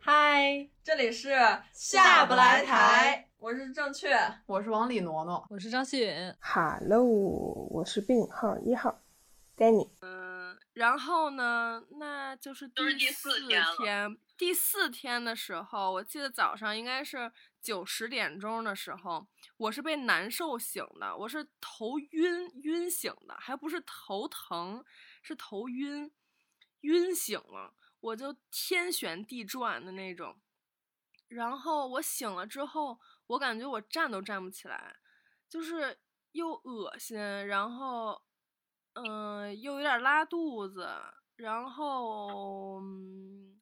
嗨，这里是下不来台，我是正确，我是往里挪挪，我是张希允。Hello，我是病号一号，Danny。嗯，然后呢，那就是第四天，第四天的时候，我记得早上应该是九十点钟的时候，我是被难受醒的，我是头晕晕醒的，还不是头疼，是头晕晕醒了，我就天旋地转的那种。然后我醒了之后，我感觉我站都站不起来，就是又恶心，然后嗯、又有点拉肚子，然后嗯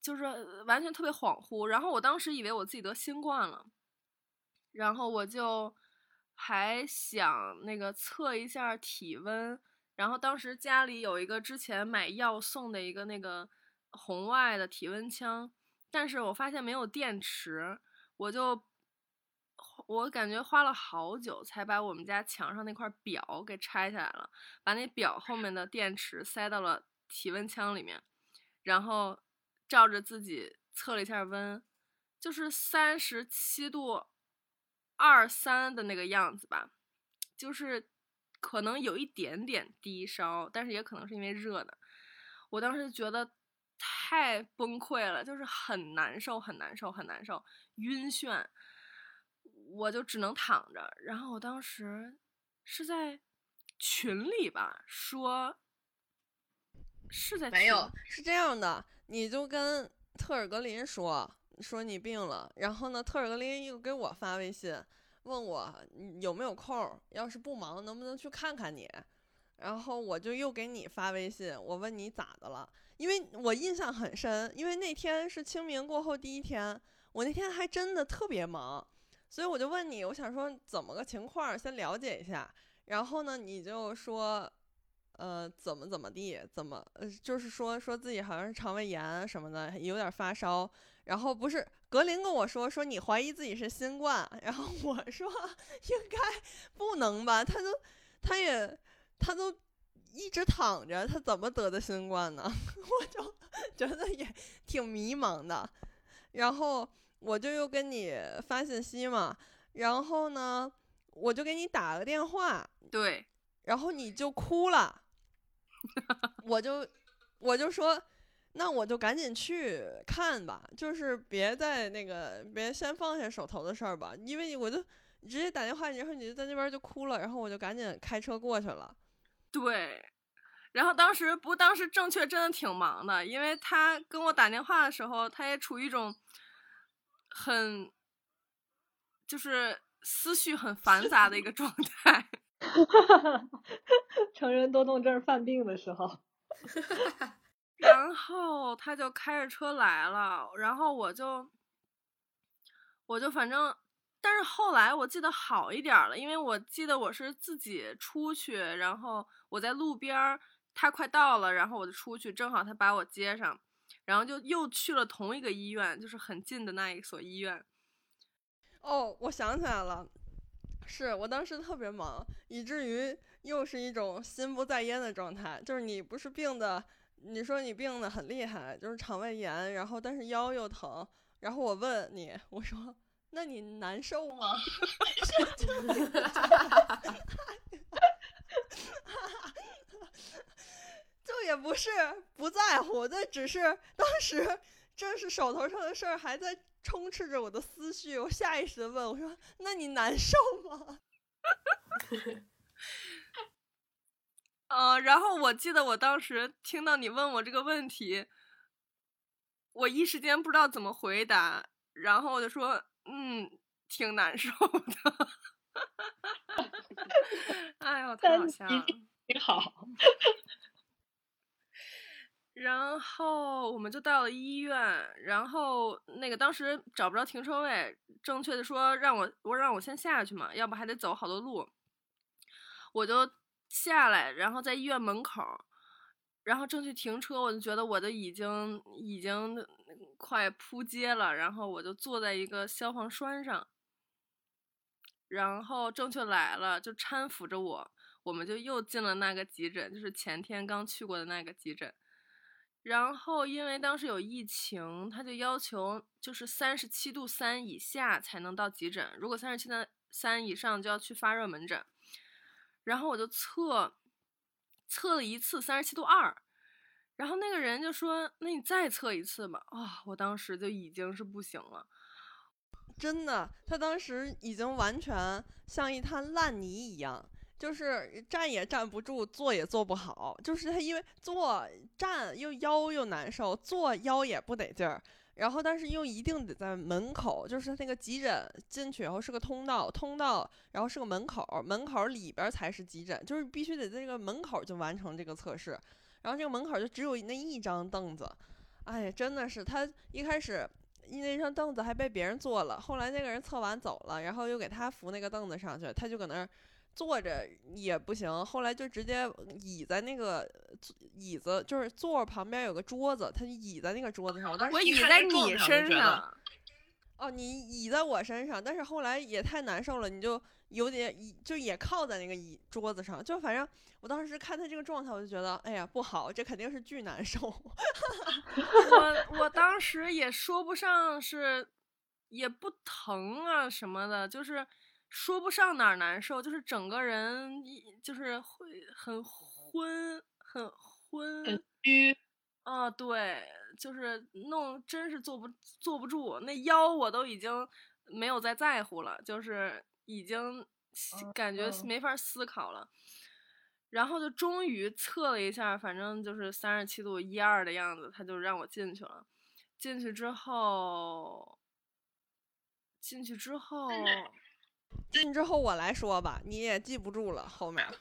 就是完全特别恍惚。然后我当时以为我自己得新冠了，然后我就还想那个测一下体温。然后当时家里有一个之前买药送的一个那个红外的体温枪，但是我发现没有电池，我就我感觉花了好久才把我们家墙上那块表给拆下来了，把那表后面的电池塞到了体温枪里面，然后照着自己测了一下温，就是三十七度二三的那个样子吧，就是可能有一点点低烧，但是也可能是因为热的。我当时觉得太崩溃了，就是很难受，很难受，很难受，晕眩，我就只能躺着。然后我当时是在群里吧，说是在群没有，是这样的，你就跟特尔格林说说你病了，然后呢，特尔格林又给我发微信问我有没有空，要是不忙能不能去看看你，然后我就又给你发微信，我问你咋的了，因为我印象很深，因为那天是清明过后第一天，我那天还真的特别忙，所以我就问你，我想说怎么个情况，先了解一下，然后呢，你就说。呃，怎么怎么地，怎么呃，就是说说自己好像是肠胃炎什么的，有点发烧。然后不是格林跟我说说你怀疑自己是新冠，然后我说 应该不能吧，他都他也他都一直躺着，他怎么得的新冠呢？我就觉得也挺迷茫的。然后我就又跟你发信息嘛，然后呢，我就给你打个电话，对，然后你就哭了，我就我就说，那我就赶紧去看吧，就是别再那个别先放下手头的事儿吧，因为我就直接打电话，然后你就在那边就哭了，然后我就赶紧开车过去了。对，然后当时不，当时正确真的挺忙的，因为他跟我打电话的时候，他也处于一种很就是思绪很繁杂的一个状态。成人多动症犯病的时候，然后他就开着车来了，然后我就我就反正，但是后来我记得好一点儿了，因为我记得我是自己出去，然后我在路边儿，他快到了，然后我就出去，正好他把我接上，然后就又去了同一个医院，就是很近的那一所医院。哦，我想起来了，是我当时特别忙，以至于又是一种心不在焉的状态。就是你不是病的，你说你病的很厉害，就是肠胃炎，然后但是腰又疼，然后我问你，我说那你难受吗？就也不是不在乎，这只是当时正是手头上的事儿还在充斥着我的思绪，我下意识的问我说：“那你难受吗 呃，然后我记得我当时听到你问我这个问题，我一时间不知道怎么回答，然后我就说，嗯，挺难受的。哎呦，太好笑了。挺好。然后我们就到了医院，然后那个当时找不着停车位，正确的说让我我让我先下去嘛，要不还得走好多路。我就下来，然后在医院门口，然后正去停车，我就觉得我的已经已经快扑街了，然后我就坐在一个消防栓上，然后正确来了，就搀扶着我，我们就又进了那个急诊，就是前天刚去过的那个急诊。然后因为当时有疫情，他就要求就是三十七度三以下才能到急诊，如果三十七度三以上就要去发热门诊。然后我就测，测了一次三十七度二，然后那个人就说：“那你再测一次吧。”啊，我当时就已经是不行了，真的，他当时已经完全像一滩烂泥一样。就是站也站不住，坐也坐不好。就是他因为坐站又腰又难受，坐腰也不得劲儿。然后但是又一定得在门口，就是那个急诊进去以后是个通道，通道然后是个门口，门口里边才是急诊，就是必须得在这个门口就完成这个测试。然后这个门口就只有那一张凳子，哎呀，真的是他一开始那张凳子还被别人坐了，后来那个人测完走了，然后又给他扶那个凳子上去，他就搁那儿。坐着也不行，后来就直接倚在那个椅子，就是座旁边有个桌子，他就倚在那个桌子上。我当时倚在你身上。哦，你倚在我身上，但是后来也太难受了，你就有点倚，就也靠在那个椅桌子上。就反正我当时看他这个状态，我就觉得，哎呀，不好，这肯定是巨难受。我我当时也说不上是，也不疼啊什么的，就是。说不上哪儿难受，就是整个人就是会很昏，很昏，很虚。啊，对，就是弄，真是坐不坐不住，那腰我都已经没有再在乎了，就是已经感觉没法思考了。然后就终于测了一下，反正就是三十七度一二的样子，他就让我进去了。进去之后，进去之后。进之后我来说吧，你也记不住了后面。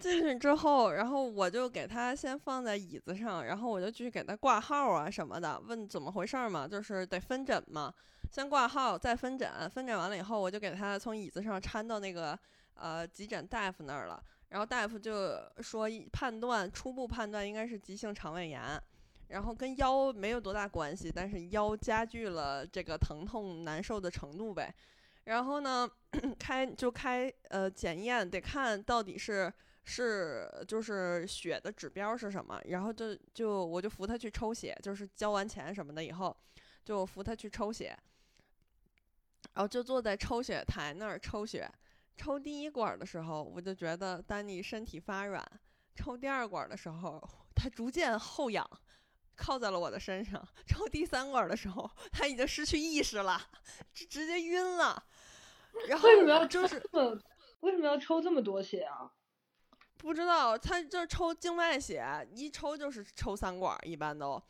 进去之后，然后我就给他先放在椅子上，然后我就去给他挂号啊什么的，问怎么回事嘛，就是得分诊嘛，先挂号再分诊，分诊完了以后，我就给他从椅子上搀到那个呃急诊大夫那儿了，然后大夫就说判断初步判断应该是急性肠胃炎。然后跟腰没有多大关系，但是腰加剧了这个疼痛难受的程度呗。然后呢，开就开呃检验，得看到底是是就是血的指标是什么。然后就就我就扶他去抽血，就是交完钱什么的以后，就扶他去抽血。然后就坐在抽血台那儿抽血，抽第一管的时候，我就觉得丹尼身体发软；抽第二管的时候，他逐渐后仰。靠在了我的身上，抽第三管的时候，他已经失去意识了，直直接晕了。然后为什么要就是为什么要抽这么多血啊？不知道，他就抽静脉血，一抽就是抽三管，一般都。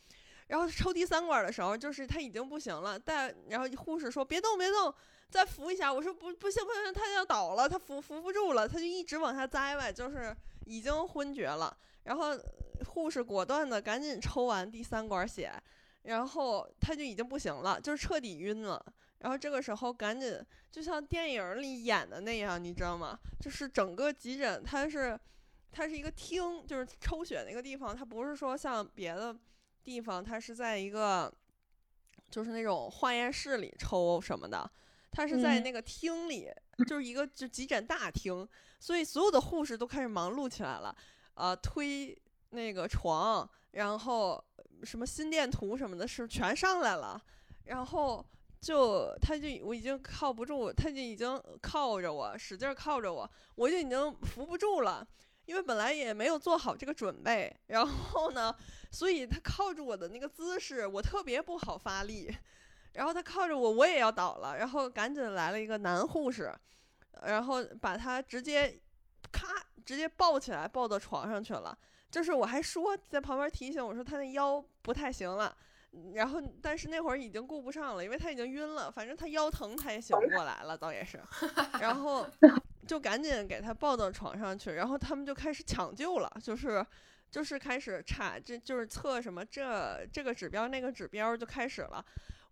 然后抽第三管的时候，就是他已经不行了，但然后护士说别动别动，再扶一下。我说不不行不行，他要倒了，他扶扶不住了，他就一直往下栽呗，就是已经昏厥了。然后。护士果断的赶紧抽完第三管血，然后他就已经不行了，就是彻底晕了。然后这个时候赶紧就像电影里演的那样，你知道吗？就是整个急诊它是它是一个厅，就是抽血那个地方，它不是说像别的地方，它是在一个就是那种化验室里抽什么的，它是在那个厅里，就是一个就急诊大厅，所以所有的护士都开始忙碌起来了，呃，推。那个床，然后什么心电图什么的，是全上来了。然后就他就我已经靠不住，他就已经靠着我，使劲靠着我，我就已经扶不住了。因为本来也没有做好这个准备，然后呢，所以他靠着我的那个姿势，我特别不好发力。然后他靠着我，我也要倒了。然后赶紧来了一个男护士，然后把他直接咔直接抱起来，抱到床上去了。就是我还说在旁边提醒我说他那腰不太行了，然后但是那会儿已经顾不上了，因为他已经晕了，反正他腰疼他也醒不过来了，倒也是，然后 就赶紧给他抱到床上去，然后他们就开始抢救了，就是就是开始查，这就是测什么这这个指标那个指标就开始了。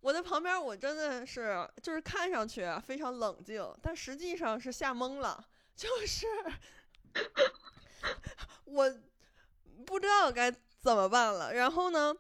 我在旁边我真的是就是看上去非常冷静，但实际上是吓懵了。就是 我不知道该怎么办了。然后呢，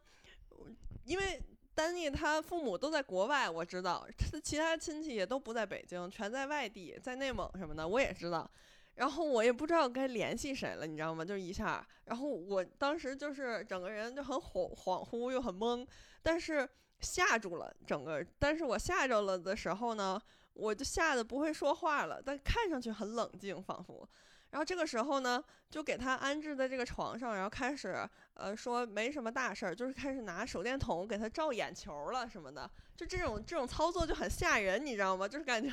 因为丹尼他父母都在国外，我知道他的其他亲戚也都不在北京，全在外地，在内蒙什么的，我也知道。然后我也不知道该联系谁了，你知道吗？就一下，然后我当时就是整个人就很恍恍惚又很懵，但是吓住了整个。但是我吓着了的时候呢，我就吓得不会说话了，但看上去很冷静，仿佛。然后这个时候呢，就给他安置在这个床上，然后开始呃说没什么大事儿，就是开始拿手电筒给他照眼球了什么的。就这种这种操作就很吓人，你知道吗？就是感觉，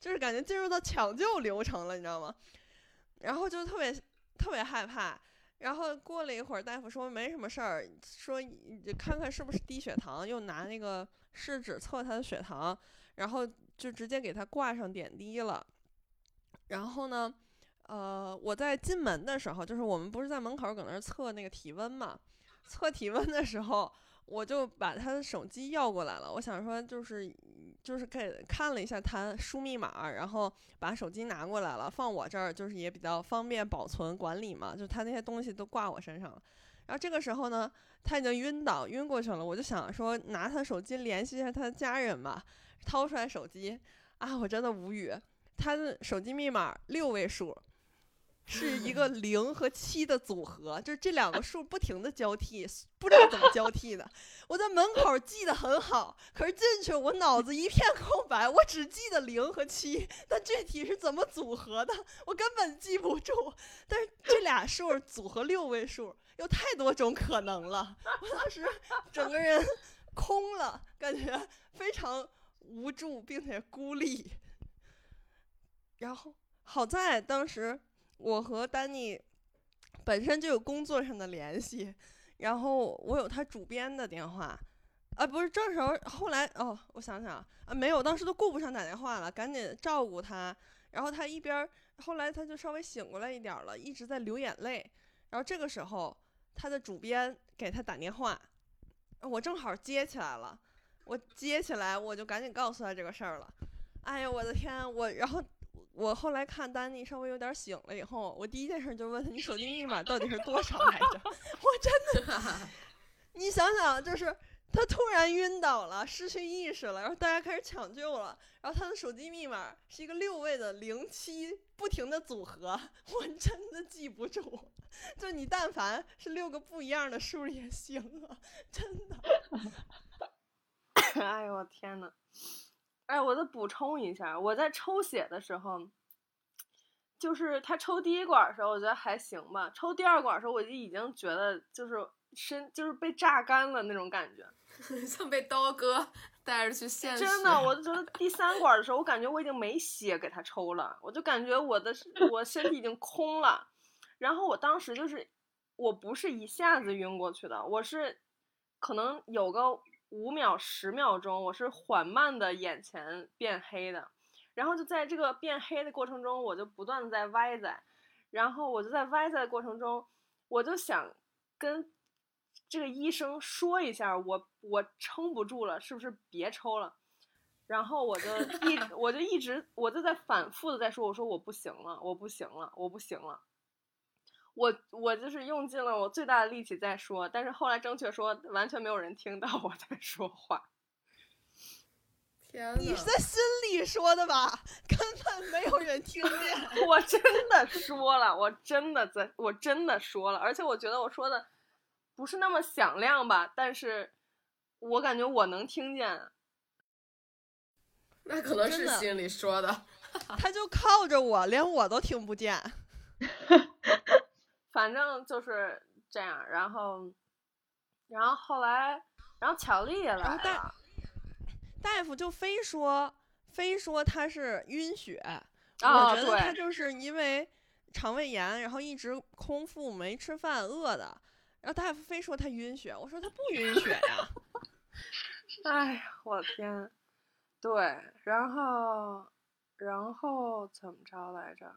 就是感觉进入到抢救流程了，你知道吗？然后就特别特别害怕。然后过了一会儿，大夫说没什么事儿，说看看是不是低血糖，又拿那个试纸测他的血糖，然后就直接给他挂上点滴了。然后呢，呃，我在进门的时候，就是我们不是在门口搁那儿测那个体温嘛？测体温的时候。我就把他的手机要过来了，我想说就是就是给看了一下他输密码，然后把手机拿过来了，放我这儿就是也比较方便保存管理嘛，就他那些东西都挂我身上了。然后这个时候呢，他已经晕倒晕过去了，我就想说拿他手机联系一下他的家人吧，掏出来手机啊，我真的无语，他的手机密码六位数。是一个 零和七的组合，就是这两个数不停的交替，不知道怎么交替的。我在门口记得很好，可是进去我脑子一片空白，我只记得零和七，但具体是怎么组合的，我根本记不住。但是这俩数组合六位数，有太多种可能了。我当时整个人空了，感觉非常无助并且孤立。然后好在当时。我和丹尼本身就有工作上的联系，然后我有他主编的电话，啊，不是这时候后来哦，我想想啊，没有，当时都顾不上打电话了，赶紧照顾他。然后他一边后来他就稍微醒过来一点了，一直在流眼泪。然后这个时候他的主编给他打电话，我正好接起来了，我接起来我就赶紧告诉他这个事儿了。哎呀，我的天，我然后。我后来看丹尼稍微有点醒了以后，我第一件事就问他：“你手机密码到底是多少来着？” 我真的，你想想，就是他突然晕倒了，失去意识了，然后大家开始抢救了，然后他的手机密码是一个六位的零七，不停的组合，我真的记不住。就你但凡是六个不一样的数也行啊，真的。哎呦我天呐。哎，我再补充一下，我在抽血的时候，就是他抽第一管的时候，我觉得还行吧。抽第二管的时候，我就已经觉得就是身就是被榨干了那种感觉，像被刀割带着去献血。真的，我就觉得 第三管的时候，我感觉我已经没血给他抽了，我就感觉我的我身体已经空了。然后我当时就是，我不是一下子晕过去的，我是可能有个。五秒十秒钟，我是缓慢的眼前变黑的，然后就在这个变黑的过程中，我就不断的在歪在，然后我就在歪在的过程中，我就想跟这个医生说一下，我我撑不住了，是不是别抽了？然后我就一我就一直我就在反复的在说，我说我不行了，我不行了，我不行了。我我就是用尽了我最大的力气在说，但是后来正确说完全没有人听到我 在说话。天你是在心里说的吧？根本没有人听见。我真的说了，我真的在，我真的说了，而且我觉得我说的不是那么响亮吧，但是我感觉我能听见。那可能是心里说的。他就靠着我，连我都听不见。反正就是这样，然后，然后后来，然后巧丽也来了，大夫就非说，非说他是晕血，我觉得他就是因为肠胃炎，然后一直空腹没吃饭，饿的，然后大夫非说他晕血，我说他不晕血呀，哎呀，我天，对，然后，然后怎么着来着？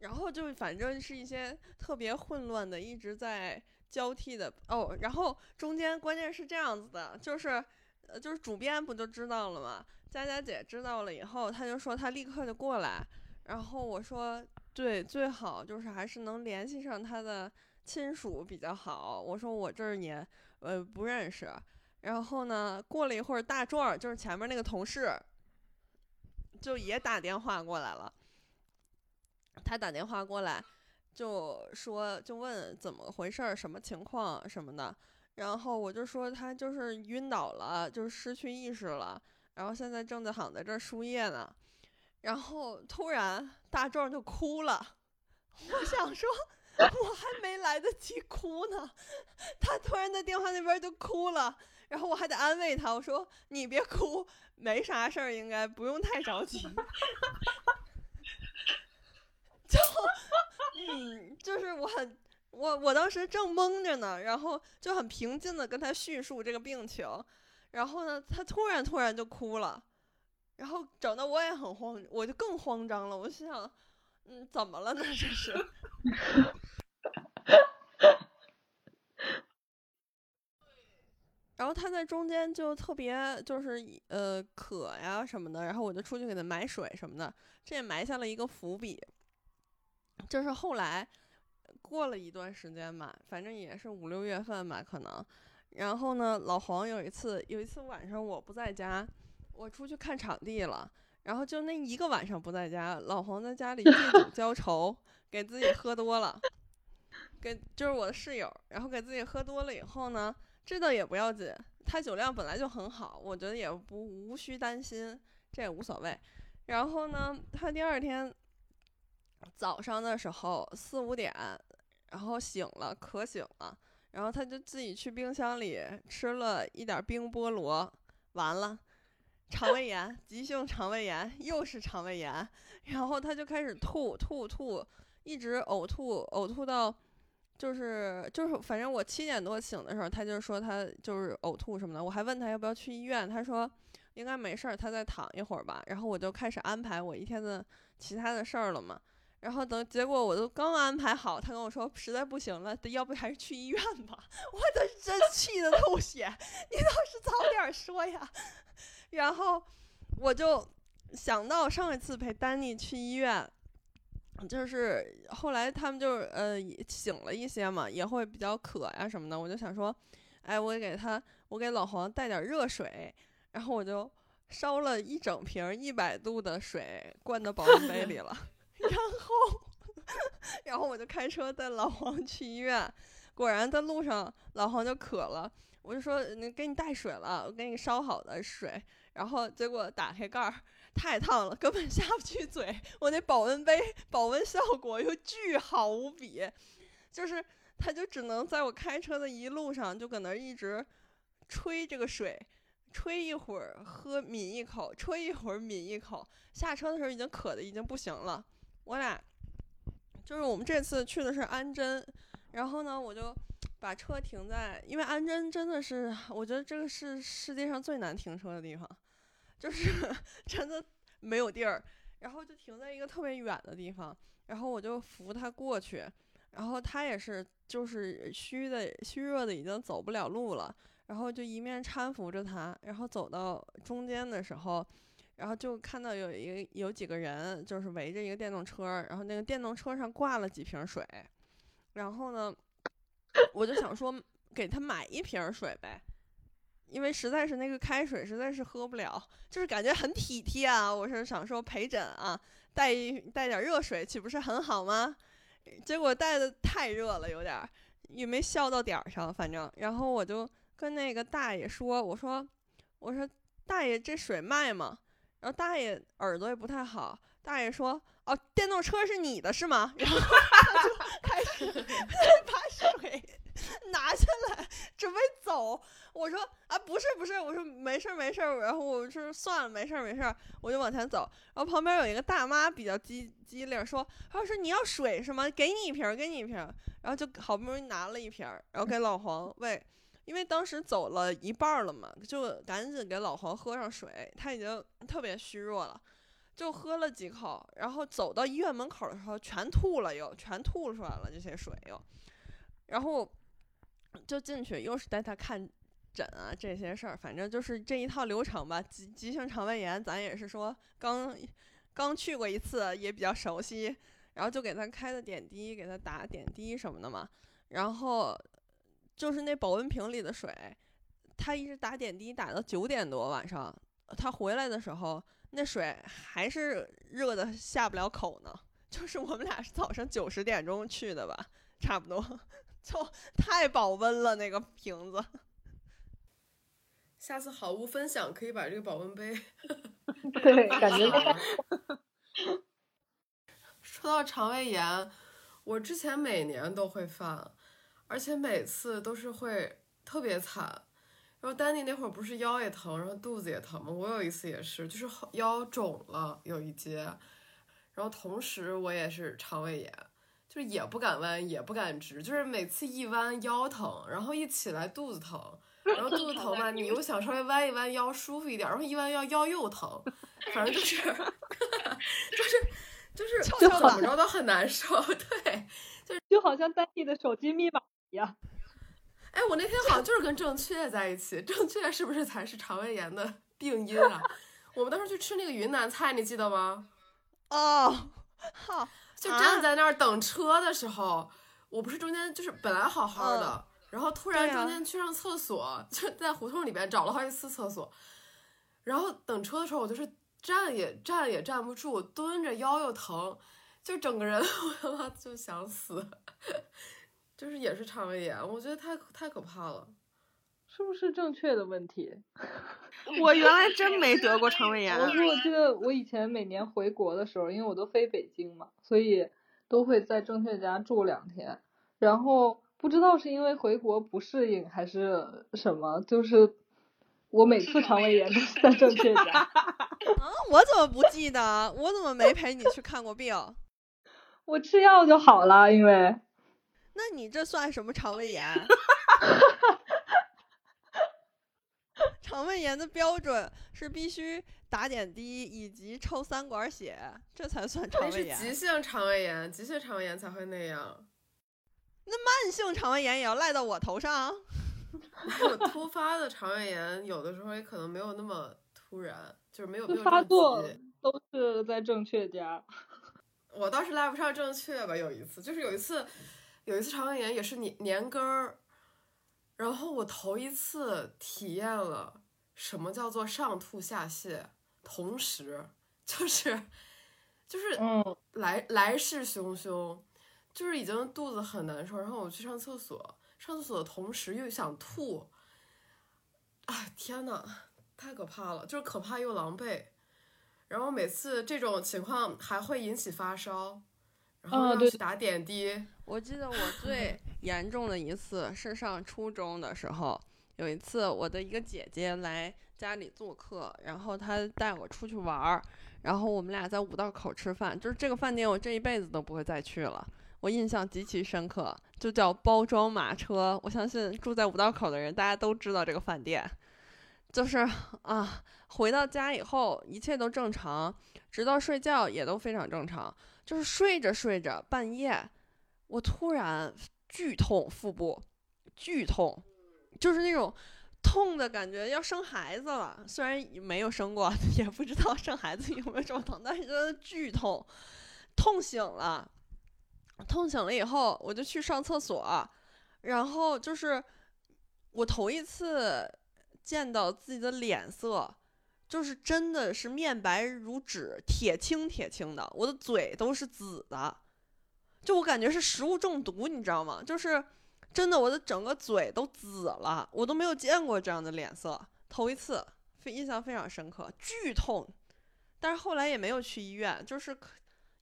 然后就反正是一些特别混乱的，一直在交替的哦。然后中间关键是这样子的，就是呃，就是主编不就知道了吗？佳佳姐知道了以后，她就说她立刻就过来，然后我说对，最好就是还是能联系上她的亲属比较好。我说我这儿也呃不认识。然后呢，过了一会儿，大壮就是前面那个同事，就也打电话过来了。他打电话过来，就说就问怎么回事儿，什么情况什么的。然后我就说他就是晕倒了，就是失去意识了，然后现在正在躺在这儿输液呢。然后突然大壮就哭了，我想说，我还没来得及哭呢，他突然在电话那边就哭了。然后我还得安慰他，我说你别哭，没啥事儿，应该不用太着急。就，嗯，就是我很，我我当时正懵着呢，然后就很平静的跟他叙述这个病情，然后呢，他突然突然就哭了，然后整的我也很慌，我就更慌张了，我心想，嗯，怎么了呢？这是。然后他在中间就特别就是呃渴呀什么的，然后我就出去给他买水什么的，这也埋下了一个伏笔。就是后来过了一段时间吧，反正也是五六月份吧可能。然后呢，老黄有一次有一次晚上我不在家，我出去看场地了，然后就那一个晚上不在家，老黄在家里 借酒浇愁，给自己喝多了，给就是我的室友，然后给自己喝多了以后呢。这倒也不要紧，他酒量本来就很好，我觉得也不无需担心，这也无所谓。然后呢，他第二天早上的时候四五点，然后醒了，渴醒了，然后他就自己去冰箱里吃了一点冰菠萝，完了，肠胃炎，急性肠胃炎，又是肠胃炎，然后他就开始吐吐吐，一直呕吐呕吐到。就是就是，反正我七点多醒的时候，他就说他就是呕吐什么的。我还问他要不要去医院，他说应该没事儿，他再躺一会儿吧。然后我就开始安排我一天的其他的事儿了嘛。然后等结果我都刚安排好，他跟我说实在不行了，要不还是去医院吧。我的真 气的吐血，你倒是早点说呀。然后我就想到上一次陪丹尼去医院。就是后来他们就是呃醒了一些嘛，也会比较渴呀什么的。我就想说，哎，我给他，我给老黄带点热水，然后我就烧了一整瓶一百度的水，灌到保温杯里了。然后，然后我就开车带老黄去医院。果然在路上，老黄就渴了，我就说，你给你带水了，我给你烧好的水。然后结果打开盖儿。太烫了，根本 下不去嘴。我那保温杯保温效果又巨好无比，就是他就只能在我开车的一路上就搁那一直吹这个水，吹一会儿喝抿一口，吹一会儿抿一口。下车的时候已经渴的已经不行了。我俩就是我们这次去的是安贞，然后呢我就把车停在，因为安贞真的是我觉得这个是世界上最难停车的地方。就是 真的没有地儿，然后就停在一个特别远的地方，然后我就扶他过去，然后他也是就是虚的虚弱的已经走不了路了，然后就一面搀扶着他，然后走到中间的时候，然后就看到有一个有几个人就是围着一个电动车，然后那个电动车上挂了几瓶水，然后呢，我就想说给他买一瓶水呗。因为实在是那个开水实在是喝不了，就是感觉很体贴啊。我是想说陪诊啊，带一带点热水岂不是很好吗？结果带的太热了，有点儿也没笑到点儿上，反正。然后我就跟那个大爷说：“我说，我说大爷这水卖吗？”然后大爷耳朵也不太好，大爷说：“哦，电动车是你的是吗？”然后他 就开始 把水 拿下来准备走。我说啊，不是不是，我说没事儿没事儿，然后我说算了，没事儿没事儿，我就往前走。然后旁边有一个大妈比较机机灵，说，她说你要水是吗？给你一瓶，给你一瓶。然后就好不容易拿了一瓶，然后给老黄喂，因为当时走了一半了嘛，就赶紧给老黄喝上水。他已经特别虚弱了，就喝了几口，然后走到医院门口的时候全吐了，又全吐出来了这些水又，然后就进去又是带他看。诊啊，这些事儿，反正就是这一套流程吧。急急性肠胃炎，咱也是说刚刚去过一次，也比较熟悉，然后就给他开的点滴，给他打点滴什么的嘛。然后就是那保温瓶里的水，他一直打点滴打到九点多晚上，他回来的时候，那水还是热的下不了口呢。就是我们俩是早上九十点钟去的吧，差不多，就太保温了那个瓶子。下次好物分享可以把这个保温杯 对，感觉说到肠胃炎，我之前每年都会犯，而且每次都是会特别惨。然后丹尼那会儿不是腰也疼，然后肚子也疼吗？我有一次也是，就是腰肿了有一节。然后同时我也是肠胃炎，就是也不敢弯，也不敢直，就是每次一弯腰疼，然后一起来肚子疼，然后肚子疼吧，你又想稍微弯一弯腰舒服一点，然后一弯腰腰又疼，反正就是，就是就是就怎么着都很难受，对，就是就好像丹尼的手机密码一样。哎，我那天好像就是跟正确在一起，正确是不是才是肠胃炎的病因啊？我们当时去吃那个云南菜，你记得吗？哦，好，就站在那儿等车的时候，我不是中间就是本来好好的，然后突然中间去上厕所，就在胡同里边找了好几次厕所，然后等车的时候，我就是站也站也站不住，蹲着腰又疼，就整个人 我他妈就想死，就是也是肠胃炎，我觉得太太可怕了。是不是正确的问题？我原来真没得过肠胃炎。我说我记得我以前每年回国的时候，因为我都飞北京嘛，所以都会在正确家住两天。然后不知道是因为回国不适应还是什么，就是我每次肠胃炎都是在正确家。啊，我怎么不记得？我怎么没陪你去看过病？我吃药就好了，因为。那你这算什么肠胃炎？肠胃炎的标准是必须打点滴以及抽三管血，这才算肠胃炎。是急性肠胃炎，急性肠胃炎才会那样。那慢性肠胃炎也要赖到我头上？突发的肠胃炎有的时候也可能没有那么突然，就是没有没有发作都是在正确家。我倒是赖不上正确吧，有一次就是有一次有一次肠胃炎也是年年根儿。然后我头一次体验了什么叫做上吐下泻，同时就是就是来来势汹汹，就是已经肚子很难受，然后我去上厕所，上厕所的同时又想吐，哎天呐，太可怕了，就是可怕又狼狈。然后每次这种情况还会引起发烧，然后要去打点滴。我记得我最。严重的一次是上初中的时候，有一次我的一个姐姐来家里做客，然后她带我出去玩儿，然后我们俩在五道口吃饭，就是这个饭店我这一辈子都不会再去了，我印象极其深刻，就叫包装马车。我相信住在五道口的人大家都知道这个饭店，就是啊，回到家以后一切都正常，直到睡觉也都非常正常，就是睡着睡着半夜，我突然。剧痛，腹部剧痛，就是那种痛的感觉，要生孩子了。虽然没有生过，也不知道生孩子有没有这么疼，但是真的剧痛，痛醒了，痛醒了以后，我就去上厕所，然后就是我头一次见到自己的脸色，就是真的是面白如纸，铁青铁青的，我的嘴都是紫的。就我感觉是食物中毒，你知道吗？就是真的，我的整个嘴都紫了，我都没有见过这样的脸色，头一次，非印象非常深刻，剧痛。但是后来也没有去医院，就是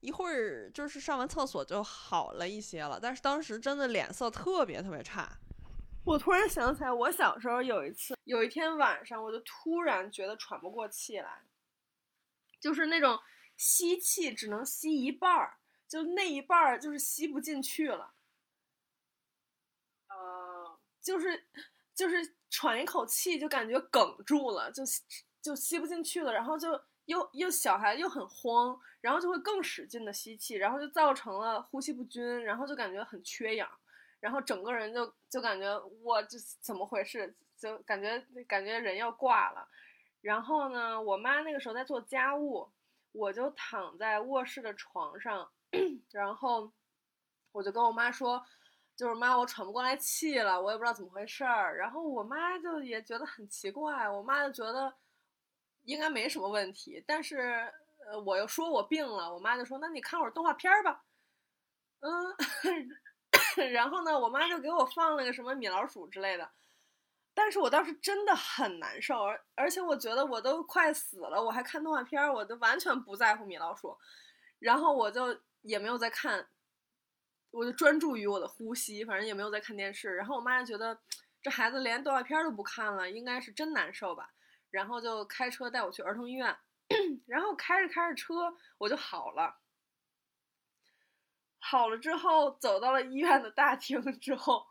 一会儿就是上完厕所就好了一些了。但是当时真的脸色特别特别差。我突然想起来，我小时候有一次，有一天晚上，我就突然觉得喘不过气来，就是那种吸气只能吸一半儿。就那一半儿就是吸不进去了，呃，就是就是喘一口气就感觉哽住了，就就吸不进去了，然后就又又小孩又很慌，然后就会更使劲的吸气，然后就造成了呼吸不均，然后就感觉很缺氧，然后整个人就就感觉我这怎么回事，就感觉感觉人要挂了，然后呢，我妈那个时候在做家务。我就躺在卧室的床上，然后我就跟我妈说，就是妈，我喘不过来气了，我也不知道怎么回事儿。然后我妈就也觉得很奇怪，我妈就觉得应该没什么问题，但是，我又说我病了，我妈就说那你看会儿动画片吧，嗯，然后呢，我妈就给我放了个什么米老鼠之类的。但是我当时真的很难受，而而且我觉得我都快死了，我还看动画片儿，我都完全不在乎米老鼠，然后我就也没有在看，我就专注于我的呼吸，反正也没有在看电视。然后我妈就觉得这孩子连动画片都不看了，应该是真难受吧，然后就开车带我去儿童医院，然后开着开着车我就好了，好了之后走到了医院的大厅之后，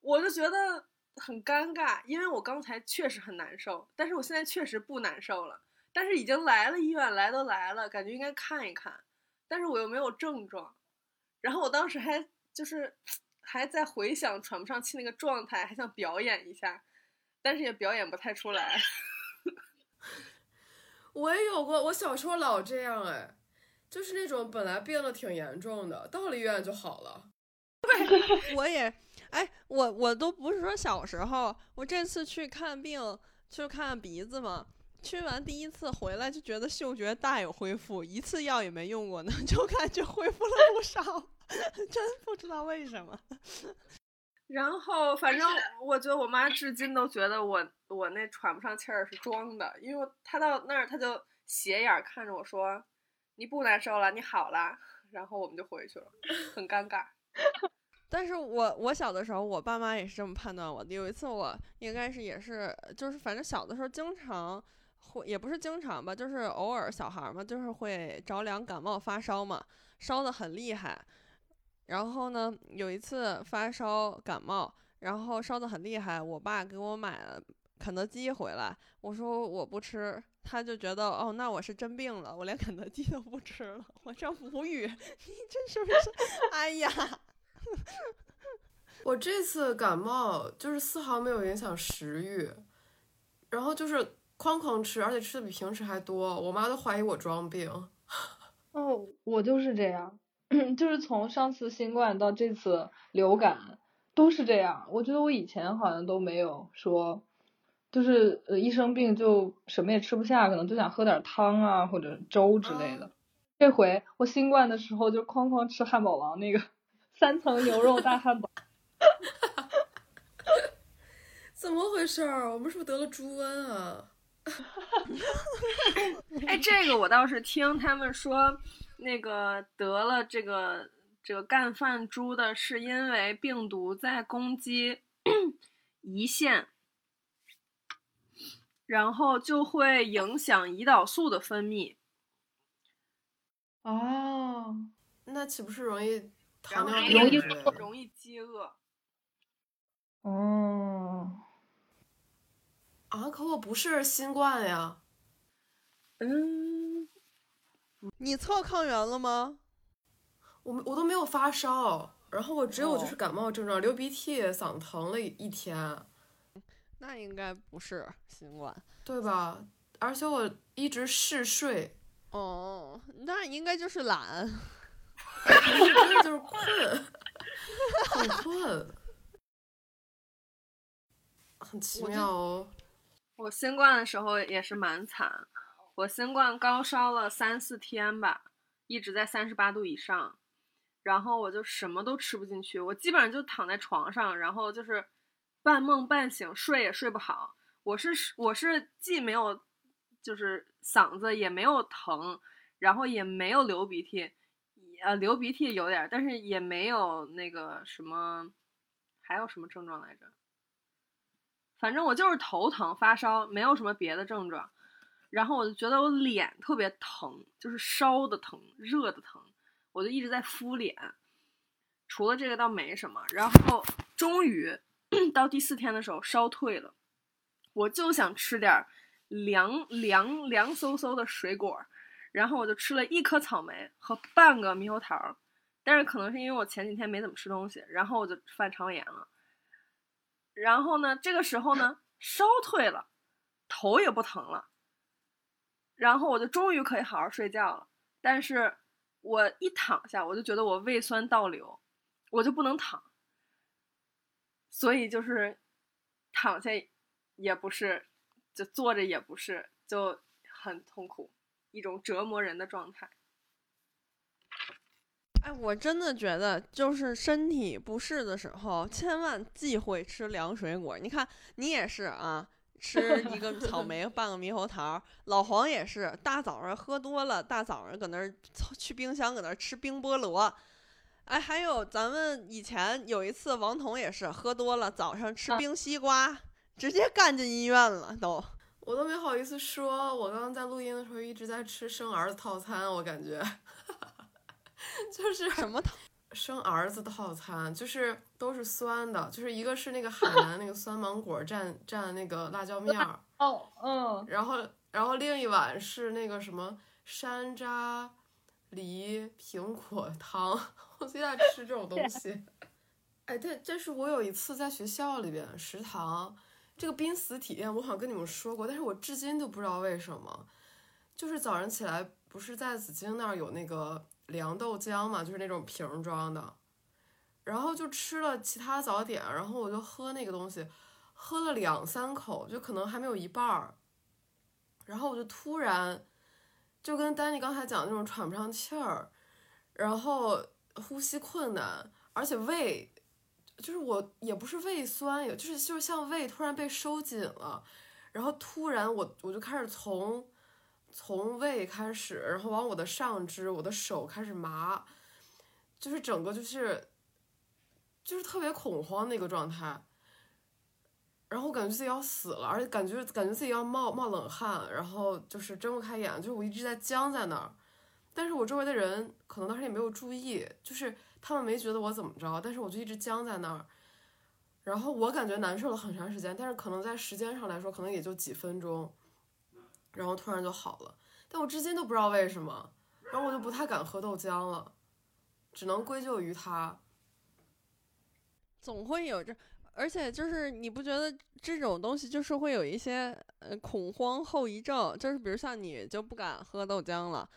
我就觉得。很尴尬，因为我刚才确实很难受，但是我现在确实不难受了。但是已经来了医院，来都来了，感觉应该看一看，但是我又没有症状。然后我当时还就是还在回想喘不上气那个状态，还想表演一下，但是也表演不太出来。我也有过，我小时候老这样哎，就是那种本来病的挺严重的，到了医院就好了。对，我也。哎，我我都不是说小时候，我这次去看病，去看鼻子嘛，去完第一次回来就觉得嗅觉大有恢复，一次药也没用过呢，就感觉恢复了不少，真不知道为什么。然后反正我觉得我妈至今都觉得我我那喘不上气儿是装的，因为她到那儿她就斜眼看着我说：“你不难受了，你好了。”然后我们就回去了，很尴尬。但是我我小的时候，我爸妈也是这么判断我的。有一次我应该是也是，就是反正小的时候经常会，也不是经常吧，就是偶尔小孩嘛，就是会着凉、感冒、发烧嘛，烧的很厉害。然后呢，有一次发烧感冒，然后烧的很厉害，我爸给我买了肯德基回来，我说我不吃，他就觉得哦，那我是真病了，我连肯德基都不吃了，我真无语，你这是不是？哎呀！我这次感冒就是丝毫没有影响食欲，然后就是哐哐吃，而且吃的比平时还多，我妈都怀疑我装病。哦，我就是这样，就是从上次新冠到这次流感都是这样。我觉得我以前好像都没有说，就是呃一生病就什么也吃不下，可能就想喝点汤啊或者粥之类的。这回我新冠的时候就哐哐吃汉堡王那个。三层牛肉大汉堡，怎么回事儿？我们是不是得了猪瘟啊？哎，这个我倒是听他们说，那个得了这个这个干饭猪的，是因为病毒在攻击 胰腺，然后就会影响胰岛素的分泌。哦，那岂不是容易？容易容易饥饿。哦，啊，可我不是新冠呀。嗯，你测抗原了吗？我我都没有发烧，然后我只有就是感冒症状，流鼻涕、嗓子疼了一天。那应该不是新冠，对吧？而且我一直嗜睡。哦，那应该就是懒。真的就是困，很困，很奇妙哦。我新冠的时候也是蛮惨，我新冠高烧了三四天吧，一直在三十八度以上，然后我就什么都吃不进去，我基本上就躺在床上，然后就是半梦半醒，睡也睡不好。我是我是既没有就是嗓子也没有疼，然后也没有流鼻涕。呃，流鼻涕有点，但是也没有那个什么，还有什么症状来着？反正我就是头疼、发烧，没有什么别的症状。然后我就觉得我脸特别疼，就是烧的疼、热的疼，我就一直在敷脸。除了这个倒没什么。然后终于 到第四天的时候烧退了，我就想吃点凉凉凉飕飕的水果。然后我就吃了一颗草莓和半个猕猴桃，但是可能是因为我前几天没怎么吃东西，然后我就犯肠胃炎了。然后呢，这个时候呢，烧退了，头也不疼了，然后我就终于可以好好睡觉了。但是我一躺下，我就觉得我胃酸倒流，我就不能躺，所以就是躺下也不是，就坐着也不是，就很痛苦，一种折磨人的状态。哎，我真的觉得，就是身体不适的时候，千万忌讳吃凉水果。你看，你也是啊，吃一个草 莓，半个猕猴桃。老黄也是，大早上喝多了，大早上搁那儿去冰箱搁那儿吃冰菠萝。哎，还有咱们以前有一次，王彤也是喝多了，早上吃冰西瓜，直接干进医院了都。我都没好意思说，我刚刚在录音的时候一直在吃生儿子套餐，我感觉。就是什么套生儿子套餐，就是都是酸的，就是一个是那个海南那个酸芒果蘸蘸那个辣椒面儿，哦，嗯，然后然后另一碗是那个什么山楂梨苹果汤，我最爱吃这种东西。哎，但但是我有一次在学校里边食堂，这个濒死体验我好像跟你们说过，但是我至今都不知道为什么，就是早上起来不是在紫荆那儿有那个。凉豆浆嘛，就是那种瓶装的，然后就吃了其他早点，然后我就喝那个东西，喝了两三口，就可能还没有一半儿，然后我就突然就跟丹尼刚才讲的那种喘不上气儿，然后呼吸困难，而且胃就是我也不是胃酸，也就是就是像胃突然被收紧了，然后突然我我就开始从。从胃开始，然后往我的上肢，我的手开始麻，就是整个就是，就是特别恐慌那个状态。然后我感觉自己要死了，而且感觉感觉自己要冒冒冷汗，然后就是睁不开眼，就是我一直在僵在那儿。但是我周围的人可能当时也没有注意，就是他们没觉得我怎么着，但是我就一直僵在那儿。然后我感觉难受了很长时间，但是可能在时间上来说，可能也就几分钟。然后突然就好了，但我至今都不知道为什么，然后我就不太敢喝豆浆了，只能归咎于它。总会有这，而且就是你不觉得这种东西就是会有一些呃恐慌后遗症，就是比如像你就不敢喝豆浆了，